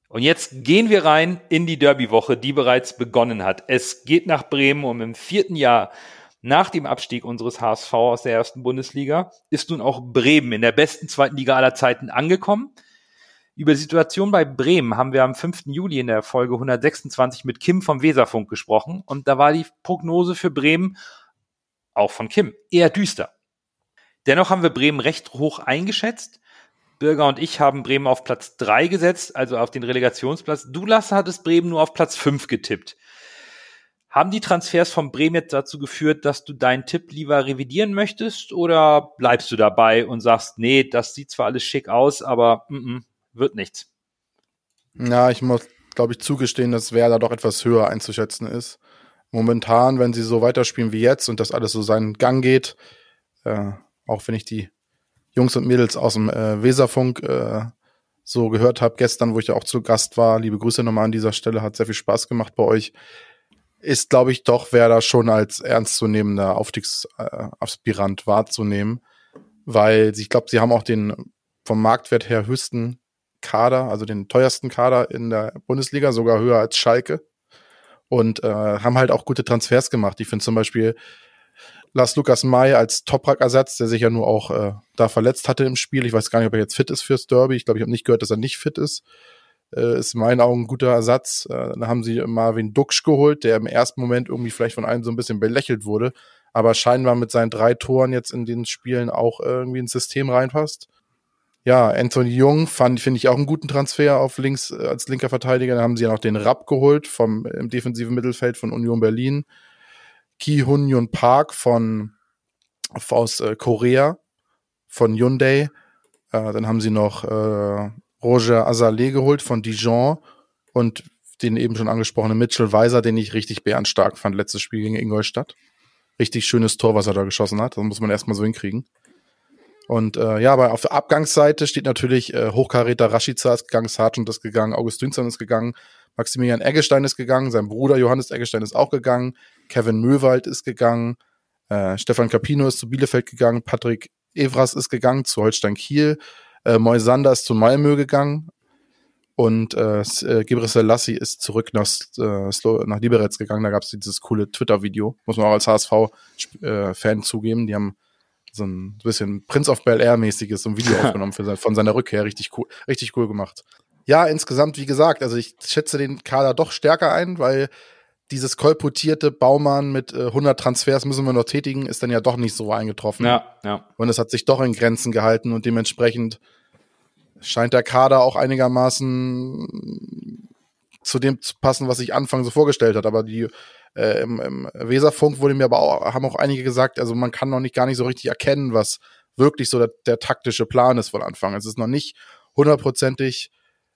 Und jetzt gehen wir rein in die Derby-Woche, die bereits begonnen hat. Es geht nach Bremen um im vierten Jahr nach dem Abstieg unseres HSV aus der ersten Bundesliga ist nun auch Bremen in der besten zweiten Liga aller Zeiten angekommen. Über die Situation bei Bremen haben wir am 5. Juli in der Folge 126 mit Kim vom Weserfunk gesprochen und da war die Prognose für Bremen auch von Kim eher düster. Dennoch haben wir Bremen recht hoch eingeschätzt Birger und ich haben Bremen auf Platz drei gesetzt, also auf den Relegationsplatz. Du, Lasse, hattest Bremen nur auf Platz fünf getippt. Haben die Transfers von Bremen jetzt dazu geführt, dass du deinen Tipp lieber revidieren möchtest oder bleibst du dabei und sagst, nee, das sieht zwar alles schick aus, aber mm -mm, wird nichts? Ja, ich muss, glaube ich, zugestehen, dass Werder doch etwas höher einzuschätzen ist. Momentan, wenn sie so weiterspielen wie jetzt und das alles so seinen Gang geht, äh, auch wenn ich die Jungs und Mädels aus dem äh, Weserfunk äh, so gehört habe gestern, wo ich ja auch zu Gast war. Liebe Grüße nochmal an dieser Stelle, hat sehr viel Spaß gemacht bei euch. Ist, glaube ich, doch Werder schon als ernstzunehmender Aufstiegsaspirant wahrzunehmen, weil ich glaube, sie haben auch den vom Marktwert her höchsten Kader, also den teuersten Kader in der Bundesliga, sogar höher als Schalke. Und äh, haben halt auch gute Transfers gemacht. Ich finde zum Beispiel Lars Lukas May als Toprak-Ersatz, der sich ja nur auch äh, da verletzt hatte im Spiel. Ich weiß gar nicht, ob er jetzt fit ist fürs Derby. Ich glaube, ich habe nicht gehört, dass er nicht fit ist. Äh, ist in meinen Augen ein guter Ersatz. Äh, dann haben sie Marvin Duksch geholt, der im ersten Moment irgendwie vielleicht von einem so ein bisschen belächelt wurde, aber scheinbar mit seinen drei Toren jetzt in den Spielen auch irgendwie ins System reinpasst. Ja, Anthony Jung fand, finde ich auch einen guten Transfer auf links äh, als linker Verteidiger. Dann haben sie ja noch den Rapp geholt vom im defensiven Mittelfeld von Union Berlin. Ki Hun Yun Park von aus äh, Korea von Hyundai. Äh, dann haben sie noch äh, Roger Azaleh geholt von Dijon und den eben schon angesprochenen Mitchell Weiser, den ich richtig bärenstark fand, letztes Spiel gegen Ingolstadt. Richtig schönes Tor, was er da geschossen hat. Das muss man erstmal so hinkriegen. Und äh, ja, aber auf der Abgangsseite steht natürlich äh, Hochkaräter Rashica ist gegangen, Sargent ist gegangen, August Dünzern ist gegangen, Maximilian Eggestein ist gegangen, sein Bruder Johannes Eggestein ist auch gegangen, Kevin Möwald ist gegangen, äh, Stefan Capino ist zu Bielefeld gegangen, Patrick Evras ist gegangen zu Holstein Kiel, äh, Moisander ist zu Malmö gegangen und äh, äh Gebre Selassie ist zurück nach, äh, nach Liberec gegangen. Da gab es dieses coole Twitter-Video, muss man auch als HSV-Fan äh, zugeben. Die haben so ein bisschen Prince of Bel Air mäßiges so ein Video aufgenommen für, von seiner Rückkehr. Richtig cool, richtig cool gemacht. Ja, insgesamt, wie gesagt, also ich schätze den Kader doch stärker ein, weil dieses kolportierte Baumann mit äh, 100 Transfers müssen wir noch tätigen, ist dann ja doch nicht so eingetroffen. Ja, ja. Und es hat sich doch in Grenzen gehalten und dementsprechend scheint der Kader auch einigermaßen zu dem zu passen, was ich Anfang so vorgestellt hat. Aber die äh, im, im Weserfunk wurde mir aber auch, haben auch einige gesagt, also man kann noch nicht gar nicht so richtig erkennen, was wirklich so der, der taktische Plan ist von Anfang. Es ist noch nicht hundertprozentig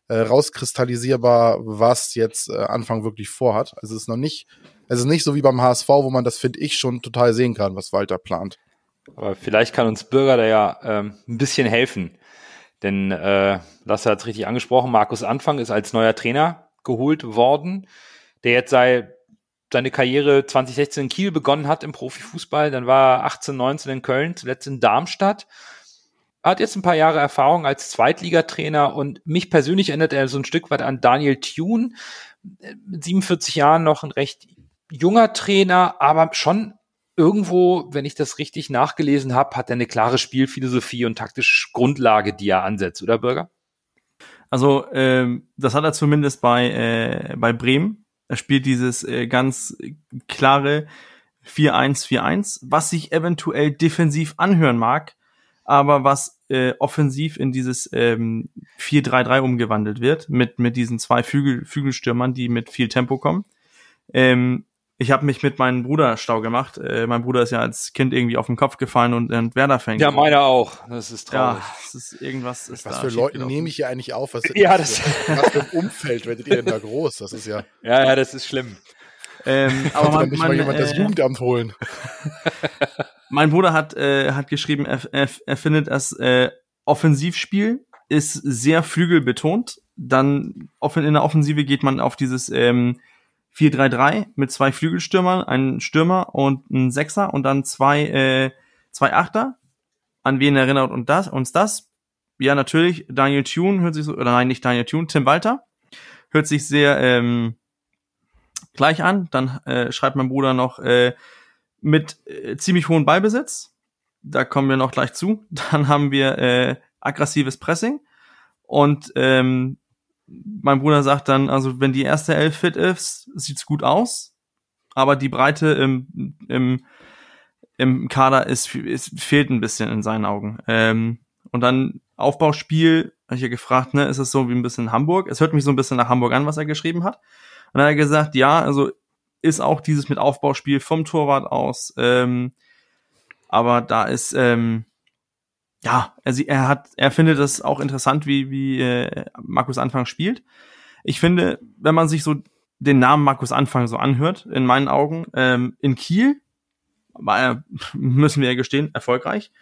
äh, rauskristallisierbar, was jetzt äh, Anfang wirklich vorhat. Also es ist noch nicht, es ist nicht so wie beim HSV, wo man das, finde ich, schon total sehen kann, was Walter plant. Aber vielleicht kann uns Bürger da ja ähm, ein bisschen helfen. Denn äh, Lasse hat es richtig angesprochen, Markus Anfang ist als neuer Trainer geholt worden, der jetzt sei, seine Karriere 2016 in Kiel begonnen hat im Profifußball, dann war er 18, 19 in Köln, zuletzt in Darmstadt hat jetzt ein paar Jahre Erfahrung als Zweitligatrainer und mich persönlich erinnert er so ein Stück weit an Daniel Thune. Mit 47 Jahren noch ein recht junger Trainer, aber schon irgendwo, wenn ich das richtig nachgelesen habe, hat er eine klare Spielphilosophie und taktische Grundlage, die er ansetzt, oder Bürger? Also ähm, das hat er zumindest bei, äh, bei Bremen. Er spielt dieses äh, ganz klare 4-1-4-1, was sich eventuell defensiv anhören mag, aber was äh, offensiv in dieses ähm, 4-3-3 umgewandelt wird, mit, mit diesen zwei Flügel, Flügelstürmern, die mit viel Tempo kommen. Ähm, ich habe mich mit meinem Bruder stau gemacht. Äh, mein Bruder ist ja als Kind irgendwie auf den Kopf gefallen und, und Werder-Fan. Ja, meiner auch. Das ist traurig. Ja, das ist irgendwas. Ist was für Leute nehme ich hier eigentlich auf? Was, ja, das was für ein Umfeld werdet ihr denn da groß? Das ist ja. Ja, ja, das ist schlimm. Ähm, aber man, nicht man, mal jemand äh, das Jugendamt holen. mein Bruder hat, äh, hat geschrieben, er, er, er findet das äh, Offensivspiel ist sehr flügelbetont. Dann in der Offensive geht man auf dieses ähm, 4-3-3 mit zwei Flügelstürmern, einen Stürmer und einen Sechser und dann zwei, äh, zwei Achter. An wen erinnert uns das? Uns das? Ja, natürlich, Daniel Thune hört sich so, oder nein, nicht Daniel Thune, Tim Walter. Hört sich sehr ähm, gleich an. Dann äh, schreibt mein Bruder noch äh, mit äh, ziemlich hohem Ballbesitz. Da kommen wir noch gleich zu. Dann haben wir äh, aggressives Pressing. Und ähm, mein Bruder sagt dann, also wenn die erste Elf fit ist, sieht's gut aus, aber die Breite im, im, im Kader ist, ist fehlt ein bisschen in seinen Augen. Ähm, und dann Aufbauspiel, habe ich ja gefragt, ne, ist es so wie ein bisschen Hamburg? Es hört mich so ein bisschen nach Hamburg an, was er geschrieben hat. Und dann hat er gesagt, ja, also ist auch dieses mit Aufbauspiel vom Torwart aus. Ähm, aber da ist, ähm, ja, er, er hat, er findet das auch interessant, wie, wie äh, Markus Anfang spielt. Ich finde, wenn man sich so den Namen Markus Anfang so anhört, in meinen Augen, ähm, in Kiel war er, müssen wir ja gestehen, erfolgreich.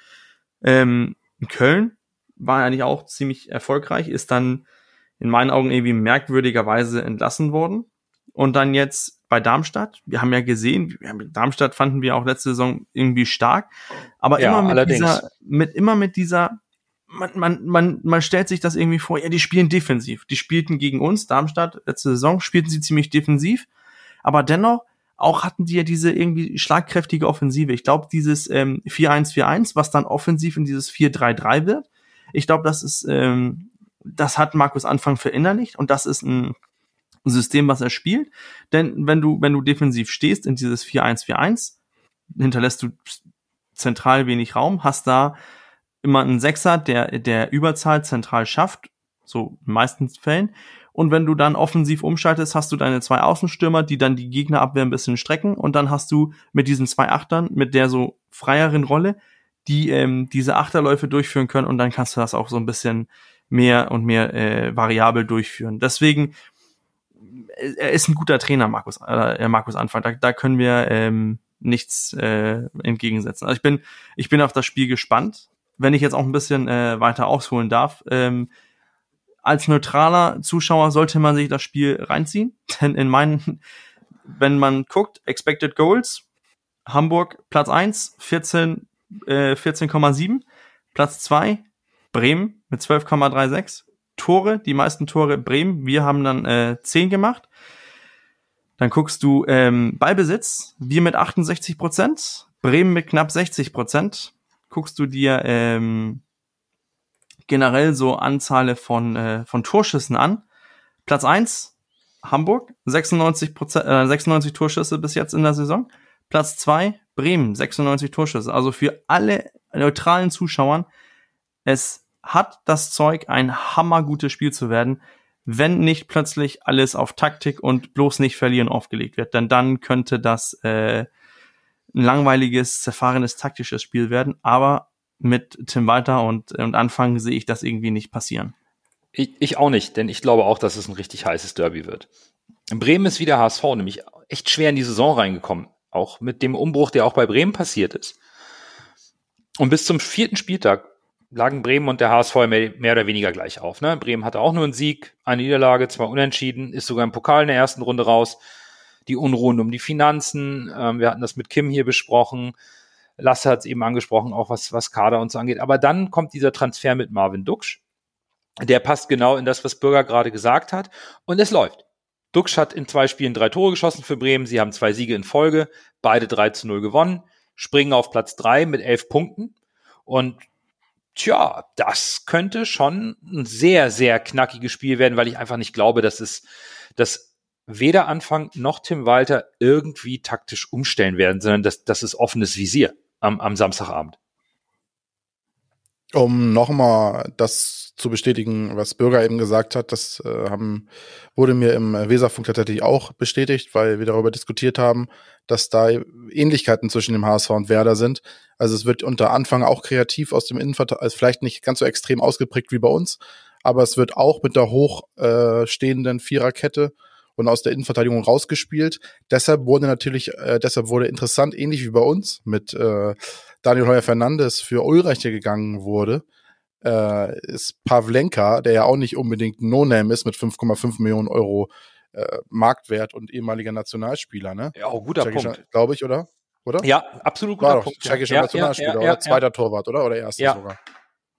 Ähm, in Köln war er eigentlich auch ziemlich erfolgreich, ist dann in meinen Augen irgendwie merkwürdigerweise entlassen worden. Und dann jetzt bei Darmstadt, wir haben ja gesehen, Darmstadt fanden wir auch letzte Saison irgendwie stark, aber ja, immer mit allerdings. dieser, mit, immer mit dieser, man, man, man, man stellt sich das irgendwie vor, ja, die spielen defensiv. Die spielten gegen uns, Darmstadt, letzte Saison, spielten sie ziemlich defensiv, aber dennoch, auch hatten die ja diese irgendwie schlagkräftige Offensive. Ich glaube, dieses ähm, 4-1-4-1, was dann offensiv in dieses 4-3-3 wird, ich glaube, das ist, ähm, das hat Markus Anfang verinnerlicht und das ist ein System, was er spielt. Denn wenn du, wenn du defensiv stehst in dieses 4-1-4-1, hinterlässt du zentral wenig Raum, hast da immer einen Sechser, der, der Überzahl zentral schafft, so in meisten Fällen. Und wenn du dann offensiv umschaltest, hast du deine zwei Außenstürmer, die dann die Gegnerabwehr ein bisschen strecken. Und dann hast du mit diesen zwei Achtern, mit der so freieren Rolle, die ähm, diese Achterläufe durchführen können und dann kannst du das auch so ein bisschen mehr und mehr äh, variabel durchführen. Deswegen, er ist ein guter Trainer, Markus, äh, Markus Anfang. Da, da können wir ähm, nichts äh, entgegensetzen. Also ich bin, ich bin auf das Spiel gespannt. Wenn ich jetzt auch ein bisschen äh, weiter ausholen darf, ähm, als neutraler Zuschauer sollte man sich das Spiel reinziehen, denn in meinen, wenn man guckt, Expected Goals, Hamburg Platz eins 14 äh, 14,7. Platz 2 Bremen mit 12,36. Tore, die meisten Tore Bremen. Wir haben dann äh, 10 gemacht. Dann guckst du ähm, Ballbesitz, wir mit 68 Prozent, Bremen mit knapp 60 Prozent. Guckst du dir ähm, generell so Anzahl von, äh, von Torschüssen an. Platz 1, Hamburg, 96, Prozent, äh, 96 Torschüsse bis jetzt in der Saison. Platz 2, Bremen, 96 Torschüsse. Also für alle neutralen Zuschauern, es hat das Zeug, ein hammergutes Spiel zu werden, wenn nicht plötzlich alles auf Taktik und bloß nicht verlieren aufgelegt wird. Denn dann könnte das äh, ein langweiliges, zerfahrenes taktisches Spiel werden. Aber mit Tim Walter und, und Anfang sehe ich das irgendwie nicht passieren. Ich, ich auch nicht, denn ich glaube auch, dass es ein richtig heißes Derby wird. Bremen ist wieder HSV, nämlich echt schwer in die Saison reingekommen. Auch mit dem Umbruch, der auch bei Bremen passiert ist. Und bis zum vierten Spieltag lagen Bremen und der HSV mehr, mehr oder weniger gleich auf. Ne? Bremen hatte auch nur einen Sieg, eine Niederlage, zwar unentschieden, ist sogar im Pokal in der ersten Runde raus. Die Unruhen um die Finanzen, ähm, wir hatten das mit Kim hier besprochen. Lasse hat es eben angesprochen, auch was, was Kader und so angeht. Aber dann kommt dieser Transfer mit Marvin Duksch. Der passt genau in das, was Bürger gerade gesagt hat. Und es läuft. Duxch hat in zwei Spielen drei Tore geschossen für Bremen. Sie haben zwei Siege in Folge, beide 3 zu 0 gewonnen, springen auf Platz drei mit elf Punkten. Und tja, das könnte schon ein sehr, sehr knackiges Spiel werden, weil ich einfach nicht glaube, dass es, dass weder Anfang noch Tim Walter irgendwie taktisch umstellen werden, sondern dass das ist offenes Visier am, am Samstagabend. Um nochmal das zu bestätigen, was Bürger eben gesagt hat, das äh, haben, wurde mir im Weserfunk tatsächlich auch bestätigt, weil wir darüber diskutiert haben, dass da Ähnlichkeiten zwischen dem HSV und Werder sind. Also es wird unter Anfang auch kreativ aus dem Innenverteidigung, also vielleicht nicht ganz so extrem ausgeprägt wie bei uns, aber es wird auch mit der hochstehenden äh, Viererkette und aus der Innenverteidigung rausgespielt. Deshalb wurde natürlich, äh, deshalb wurde interessant, ähnlich wie bei uns, mit äh, Daniel Heuer Fernandes für Ulreich gegangen wurde, äh, ist Pavlenka, der ja auch nicht unbedingt No-Name ist mit 5,5 Millionen Euro äh, Marktwert und ehemaliger Nationalspieler, ne? Ja, auch guter Tschechischer, Punkt. Glaube ich, oder? Oder? Ja, absolut guter War Punkt. Tschechischer ja. Nationalspieler, ja, ja, oder? Zweiter Torwart, oder? Oder erster sogar?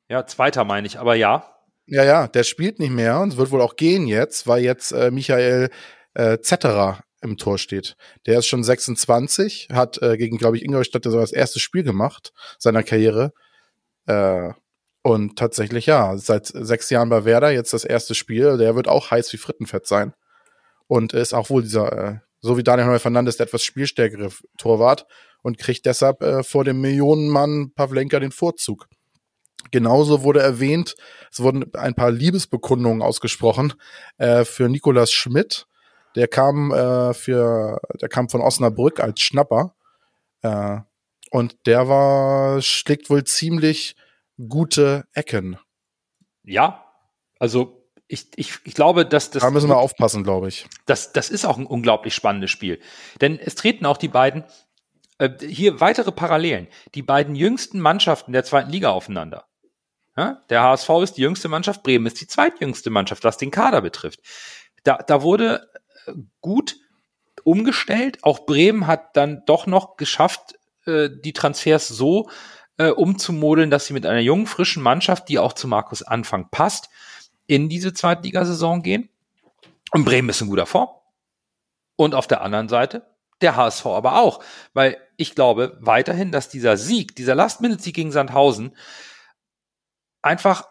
Ja, zweiter meine ich, aber ja. Ja, ja, der spielt nicht mehr und wird wohl auch gehen jetzt, weil jetzt äh, Michael äh, Zetterer im Tor steht. Der ist schon 26, hat äh, gegen, glaube ich, Ingolstadt sogar das erste Spiel gemacht seiner Karriere. Äh, und tatsächlich, ja, seit sechs Jahren bei Werder, jetzt das erste Spiel, der wird auch heiß wie Frittenfett sein. Und ist auch wohl dieser, äh, so wie Daniel Neuer Fernandes, der etwas spielstärkere Torwart und kriegt deshalb äh, vor dem Millionenmann Pavlenka den Vorzug. Genauso wurde erwähnt, es wurden ein paar Liebesbekundungen ausgesprochen äh, für Nikolas Schmidt. Der kam äh, für, der kam von Osnabrück als Schnapper. Äh, und der war, schlägt wohl ziemlich gute Ecken. Ja, also ich, ich, ich glaube, dass das. Da müssen wir aufpassen, glaube ich. Das, das ist auch ein unglaublich spannendes Spiel. Denn es treten auch die beiden, äh, hier weitere Parallelen. Die beiden jüngsten Mannschaften der zweiten Liga aufeinander. Ja? Der HSV ist die jüngste Mannschaft, Bremen ist die zweitjüngste Mannschaft, was den Kader betrifft. Da, da wurde äh, gut umgestellt. Auch Bremen hat dann doch noch geschafft, äh, die Transfers so äh, umzumodeln, dass sie mit einer jungen, frischen Mannschaft, die auch zu Markus Anfang passt, in diese Zweitligasaison gehen. Und Bremen ist in guter Form. Und auf der anderen Seite der HSV aber auch, weil ich glaube weiterhin, dass dieser Sieg, dieser Last-Minute-Sieg gegen Sandhausen einfach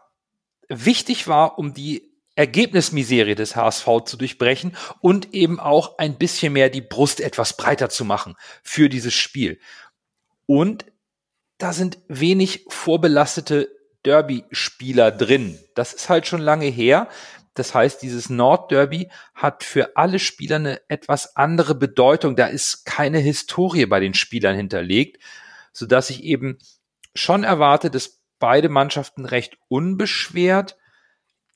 wichtig war, um die Ergebnismiserie des HSV zu durchbrechen und eben auch ein bisschen mehr die Brust etwas breiter zu machen für dieses Spiel. Und da sind wenig vorbelastete Derby-Spieler drin. Das ist halt schon lange her. Das heißt, dieses Nordderby hat für alle Spieler eine etwas andere Bedeutung. Da ist keine Historie bei den Spielern hinterlegt, so dass ich eben schon erwarte, dass beide Mannschaften recht unbeschwert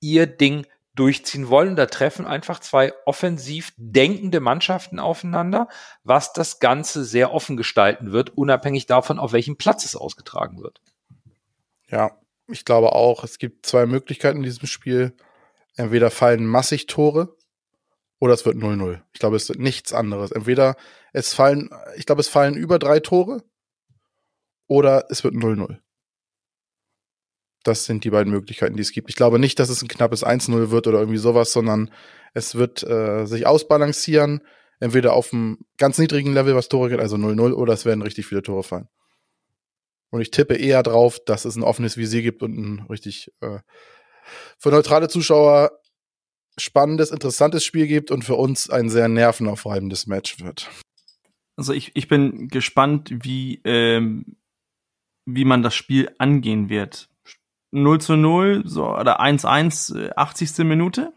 ihr Ding durchziehen wollen. Da treffen einfach zwei offensiv denkende Mannschaften aufeinander, was das Ganze sehr offen gestalten wird, unabhängig davon, auf welchem Platz es ausgetragen wird. Ja, ich glaube auch, es gibt zwei Möglichkeiten in diesem Spiel. Entweder fallen massig Tore oder es wird 0-0. Ich glaube, es wird nichts anderes. Entweder es fallen, ich glaube, es fallen über drei Tore oder es wird 0-0. Das sind die beiden Möglichkeiten, die es gibt. Ich glaube nicht, dass es ein knappes 1-0 wird oder irgendwie sowas, sondern es wird äh, sich ausbalancieren. Entweder auf einem ganz niedrigen Level, was Tore geht, also 0-0, oder es werden richtig viele Tore fallen. Und ich tippe eher drauf, dass es ein offenes Visier gibt und ein richtig äh, für neutrale Zuschauer spannendes, interessantes Spiel gibt und für uns ein sehr nervenaufreibendes Match wird. Also ich, ich bin gespannt, wie, ähm, wie man das Spiel angehen wird. 0 zu 0 so, oder 1-1, 80. Äh, Minute.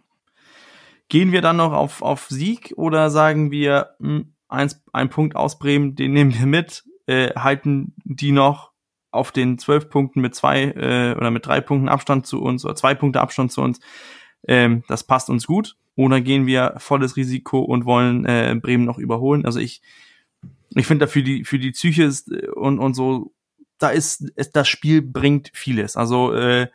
Gehen wir dann noch auf, auf Sieg oder sagen wir, mh, hm, eins, ein Punkt aus Bremen, den nehmen wir mit, äh, halten die noch auf den zwölf Punkten mit zwei äh, oder mit drei Punkten Abstand zu uns oder zwei Punkte Abstand zu uns. Ähm, das passt uns gut. Oder gehen wir volles Risiko und wollen äh, Bremen noch überholen? Also ich, ich finde da für die, für die Psyche ist, äh, und, und so, da ist, das Spiel bringt vieles. Also äh,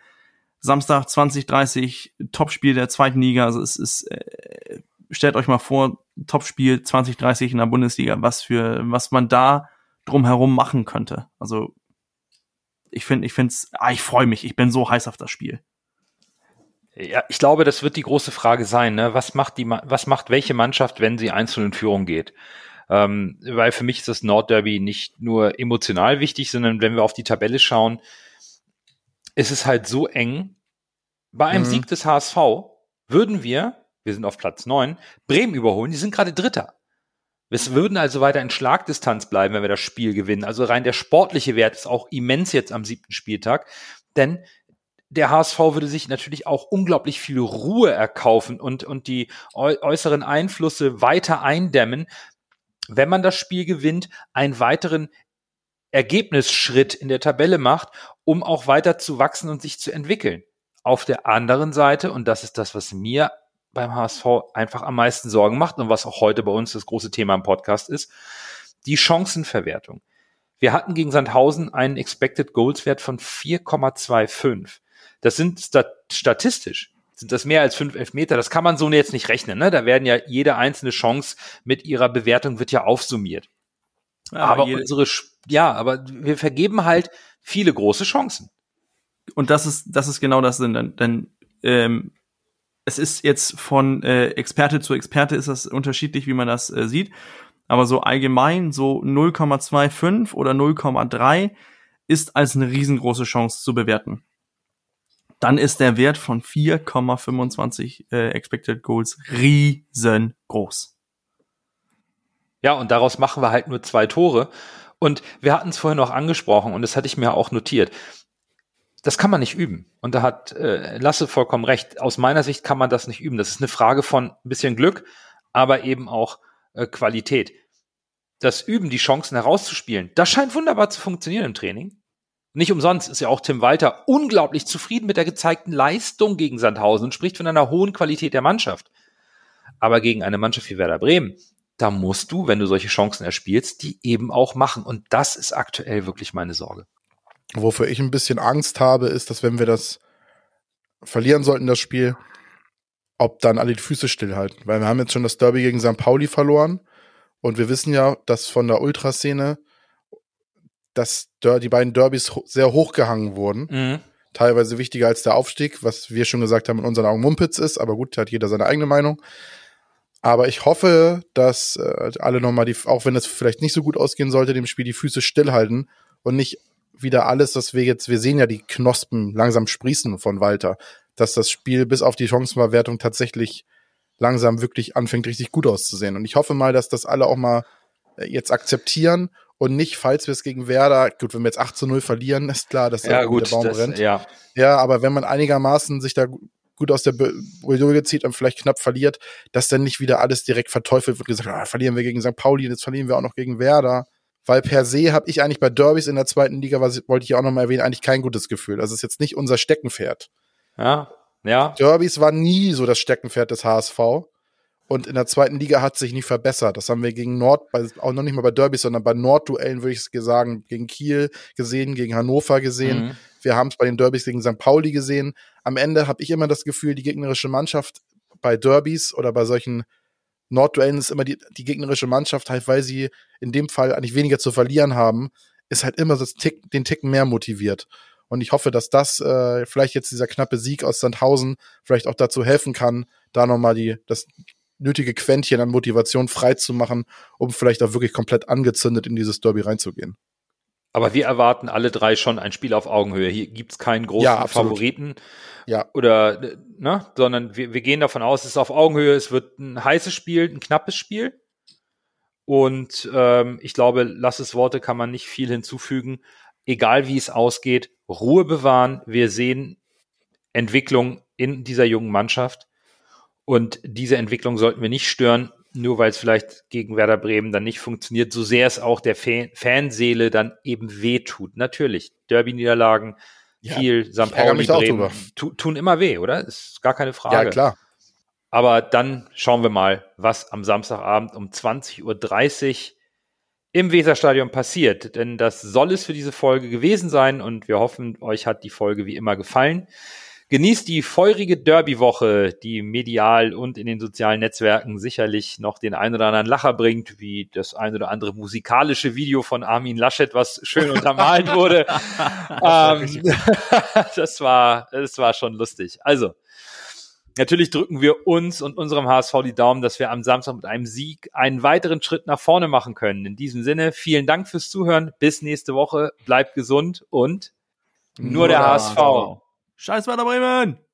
Samstag 2030, Topspiel der zweiten Liga. Also es ist, äh, stellt euch mal vor, Topspiel 2030 in der Bundesliga, was für, was man da drumherum machen könnte. Also ich finde, ich finde es, ah, ich freue mich. Ich bin so heiß auf das Spiel. Ja, ich glaube, das wird die große Frage sein. Ne? Was macht die, was macht welche Mannschaft, wenn sie einzeln in Führung geht? Ähm, weil für mich ist das Nordderby nicht nur emotional wichtig, sondern wenn wir auf die Tabelle schauen, ist es halt so eng. Bei einem mhm. Sieg des HSV würden wir, wir sind auf Platz neun, Bremen überholen. Die sind gerade Dritter. Wir würden also weiter in Schlagdistanz bleiben, wenn wir das Spiel gewinnen. Also rein der sportliche Wert ist auch immens jetzt am siebten Spieltag. Denn der HSV würde sich natürlich auch unglaublich viel Ruhe erkaufen und, und die äußeren Einflüsse weiter eindämmen, wenn man das Spiel gewinnt, einen weiteren Ergebnisschritt in der Tabelle macht, um auch weiter zu wachsen und sich zu entwickeln. Auf der anderen Seite, und das ist das, was mir beim HSV einfach am meisten Sorgen macht und was auch heute bei uns das große Thema im Podcast ist, die Chancenverwertung. Wir hatten gegen Sandhausen einen Expected Goals Wert von 4,25. Das sind stat statistisch sind das mehr als fünf Elfmeter. Das kann man so jetzt nicht rechnen. Ne? Da werden ja jede einzelne Chance mit ihrer Bewertung wird ja aufsummiert. Ja, aber unsere, ja, aber wir vergeben halt viele große Chancen. Und das ist, das ist genau das Sinn, denn, denn ähm, es ist jetzt von äh, Experte zu Experte ist das unterschiedlich, wie man das äh, sieht. Aber so allgemein, so 0,25 oder 0,3 ist als eine riesengroße Chance zu bewerten. Dann ist der Wert von 4,25 äh, Expected Goals riesengroß. Ja, und daraus machen wir halt nur zwei Tore. Und wir hatten es vorhin noch angesprochen und das hatte ich mir auch notiert das kann man nicht üben. Und da hat äh, Lasse vollkommen recht. Aus meiner Sicht kann man das nicht üben. Das ist eine Frage von ein bisschen Glück, aber eben auch äh, Qualität. Das Üben, die Chancen herauszuspielen, das scheint wunderbar zu funktionieren im Training. Nicht umsonst ist ja auch Tim Walter unglaublich zufrieden mit der gezeigten Leistung gegen Sandhausen und spricht von einer hohen Qualität der Mannschaft. Aber gegen eine Mannschaft wie Werder Bremen, da musst du, wenn du solche Chancen erspielst, die eben auch machen. Und das ist aktuell wirklich meine Sorge. Wofür ich ein bisschen Angst habe, ist, dass wenn wir das verlieren sollten, das Spiel, ob dann alle die Füße stillhalten. Weil wir haben jetzt schon das Derby gegen St. Pauli verloren. Und wir wissen ja, dass von der Ultraszene dass die beiden Derbys sehr hochgehangen wurden. Mhm. Teilweise wichtiger als der Aufstieg, was wir schon gesagt haben, in unseren Augen Mumpitz ist. Aber gut, hat jeder seine eigene Meinung. Aber ich hoffe, dass äh, alle nochmal, die, auch wenn es vielleicht nicht so gut ausgehen sollte, dem Spiel die Füße stillhalten und nicht wieder alles, was wir jetzt, wir sehen ja die Knospen langsam sprießen von Walter, dass das Spiel bis auf die Chancenverwertung tatsächlich langsam wirklich anfängt, richtig gut auszusehen. Und ich hoffe mal, dass das alle auch mal äh, jetzt akzeptieren und nicht, falls wir es gegen Werder, gut, wenn wir jetzt 8 zu 0 verlieren, ist klar, dass ja, gut, der Baum das, brennt. Ja. ja, aber wenn man einigermaßen sich da gut aus der Bredouille zieht und vielleicht knapp verliert, dass dann nicht wieder alles direkt verteufelt wird, gesagt, ah, verlieren wir gegen St. Pauli, jetzt verlieren wir auch noch gegen Werder. Weil per se habe ich eigentlich bei Derbys in der zweiten Liga, was wollte ich auch noch mal erwähnen, eigentlich kein gutes Gefühl. Das ist jetzt nicht unser Steckenpferd. Ja, ja. Derbys war nie so das Steckenpferd des HSV. Und in der zweiten Liga hat sich nicht verbessert. Das haben wir gegen Nord, auch noch nicht mal bei Derbys, sondern bei Nordduellen, würde ich sagen, gegen Kiel gesehen, gegen Hannover gesehen. Mhm. Wir haben es bei den Derbys gegen St. Pauli gesehen. Am Ende habe ich immer das Gefühl, die gegnerische Mannschaft bei Derbys oder bei solchen Nordduellen ist immer die, die gegnerische Mannschaft halt, weil sie in dem Fall eigentlich weniger zu verlieren haben, ist halt immer das Tick, den Ticken mehr motiviert. Und ich hoffe, dass das äh, vielleicht jetzt dieser knappe Sieg aus Sandhausen vielleicht auch dazu helfen kann, da nochmal die, das nötige Quäntchen an Motivation freizumachen, um vielleicht auch wirklich komplett angezündet in dieses Derby reinzugehen. Aber wir erwarten alle drei schon ein Spiel auf Augenhöhe. Hier gibt's keinen großen ja, Favoriten. Ja. Oder, ne, sondern wir, wir gehen davon aus, es ist auf Augenhöhe, es wird ein heißes Spiel, ein knappes Spiel. Und ähm, ich glaube, Lasses Worte kann man nicht viel hinzufügen. Egal wie es ausgeht, Ruhe bewahren. Wir sehen Entwicklung in dieser jungen Mannschaft. Und diese Entwicklung sollten wir nicht stören, nur weil es vielleicht gegen Werder Bremen dann nicht funktioniert, so sehr es auch der Fan Fanseele dann eben wehtut. Natürlich, Derby-Niederlagen, ja, Kiel, St. Pauli, Bremen tu, tun immer weh, oder? Ist gar keine Frage. Ja, klar. Aber dann schauen wir mal, was am Samstagabend um 20.30 Uhr im Weserstadion passiert. Denn das soll es für diese Folge gewesen sein und wir hoffen, euch hat die Folge wie immer gefallen. Genießt die feurige Derby-Woche, die medial und in den sozialen Netzwerken sicherlich noch den ein oder anderen Lacher bringt, wie das ein oder andere musikalische Video von Armin Laschet, was schön untermalt wurde. ähm, das war, das war schon lustig. Also, Natürlich drücken wir uns und unserem HSV die Daumen, dass wir am Samstag mit einem Sieg einen weiteren Schritt nach vorne machen können. In diesem Sinne, vielen Dank fürs Zuhören. Bis nächste Woche. Bleibt gesund und nur, nur der. HSV. Scheiß Werder Bremen!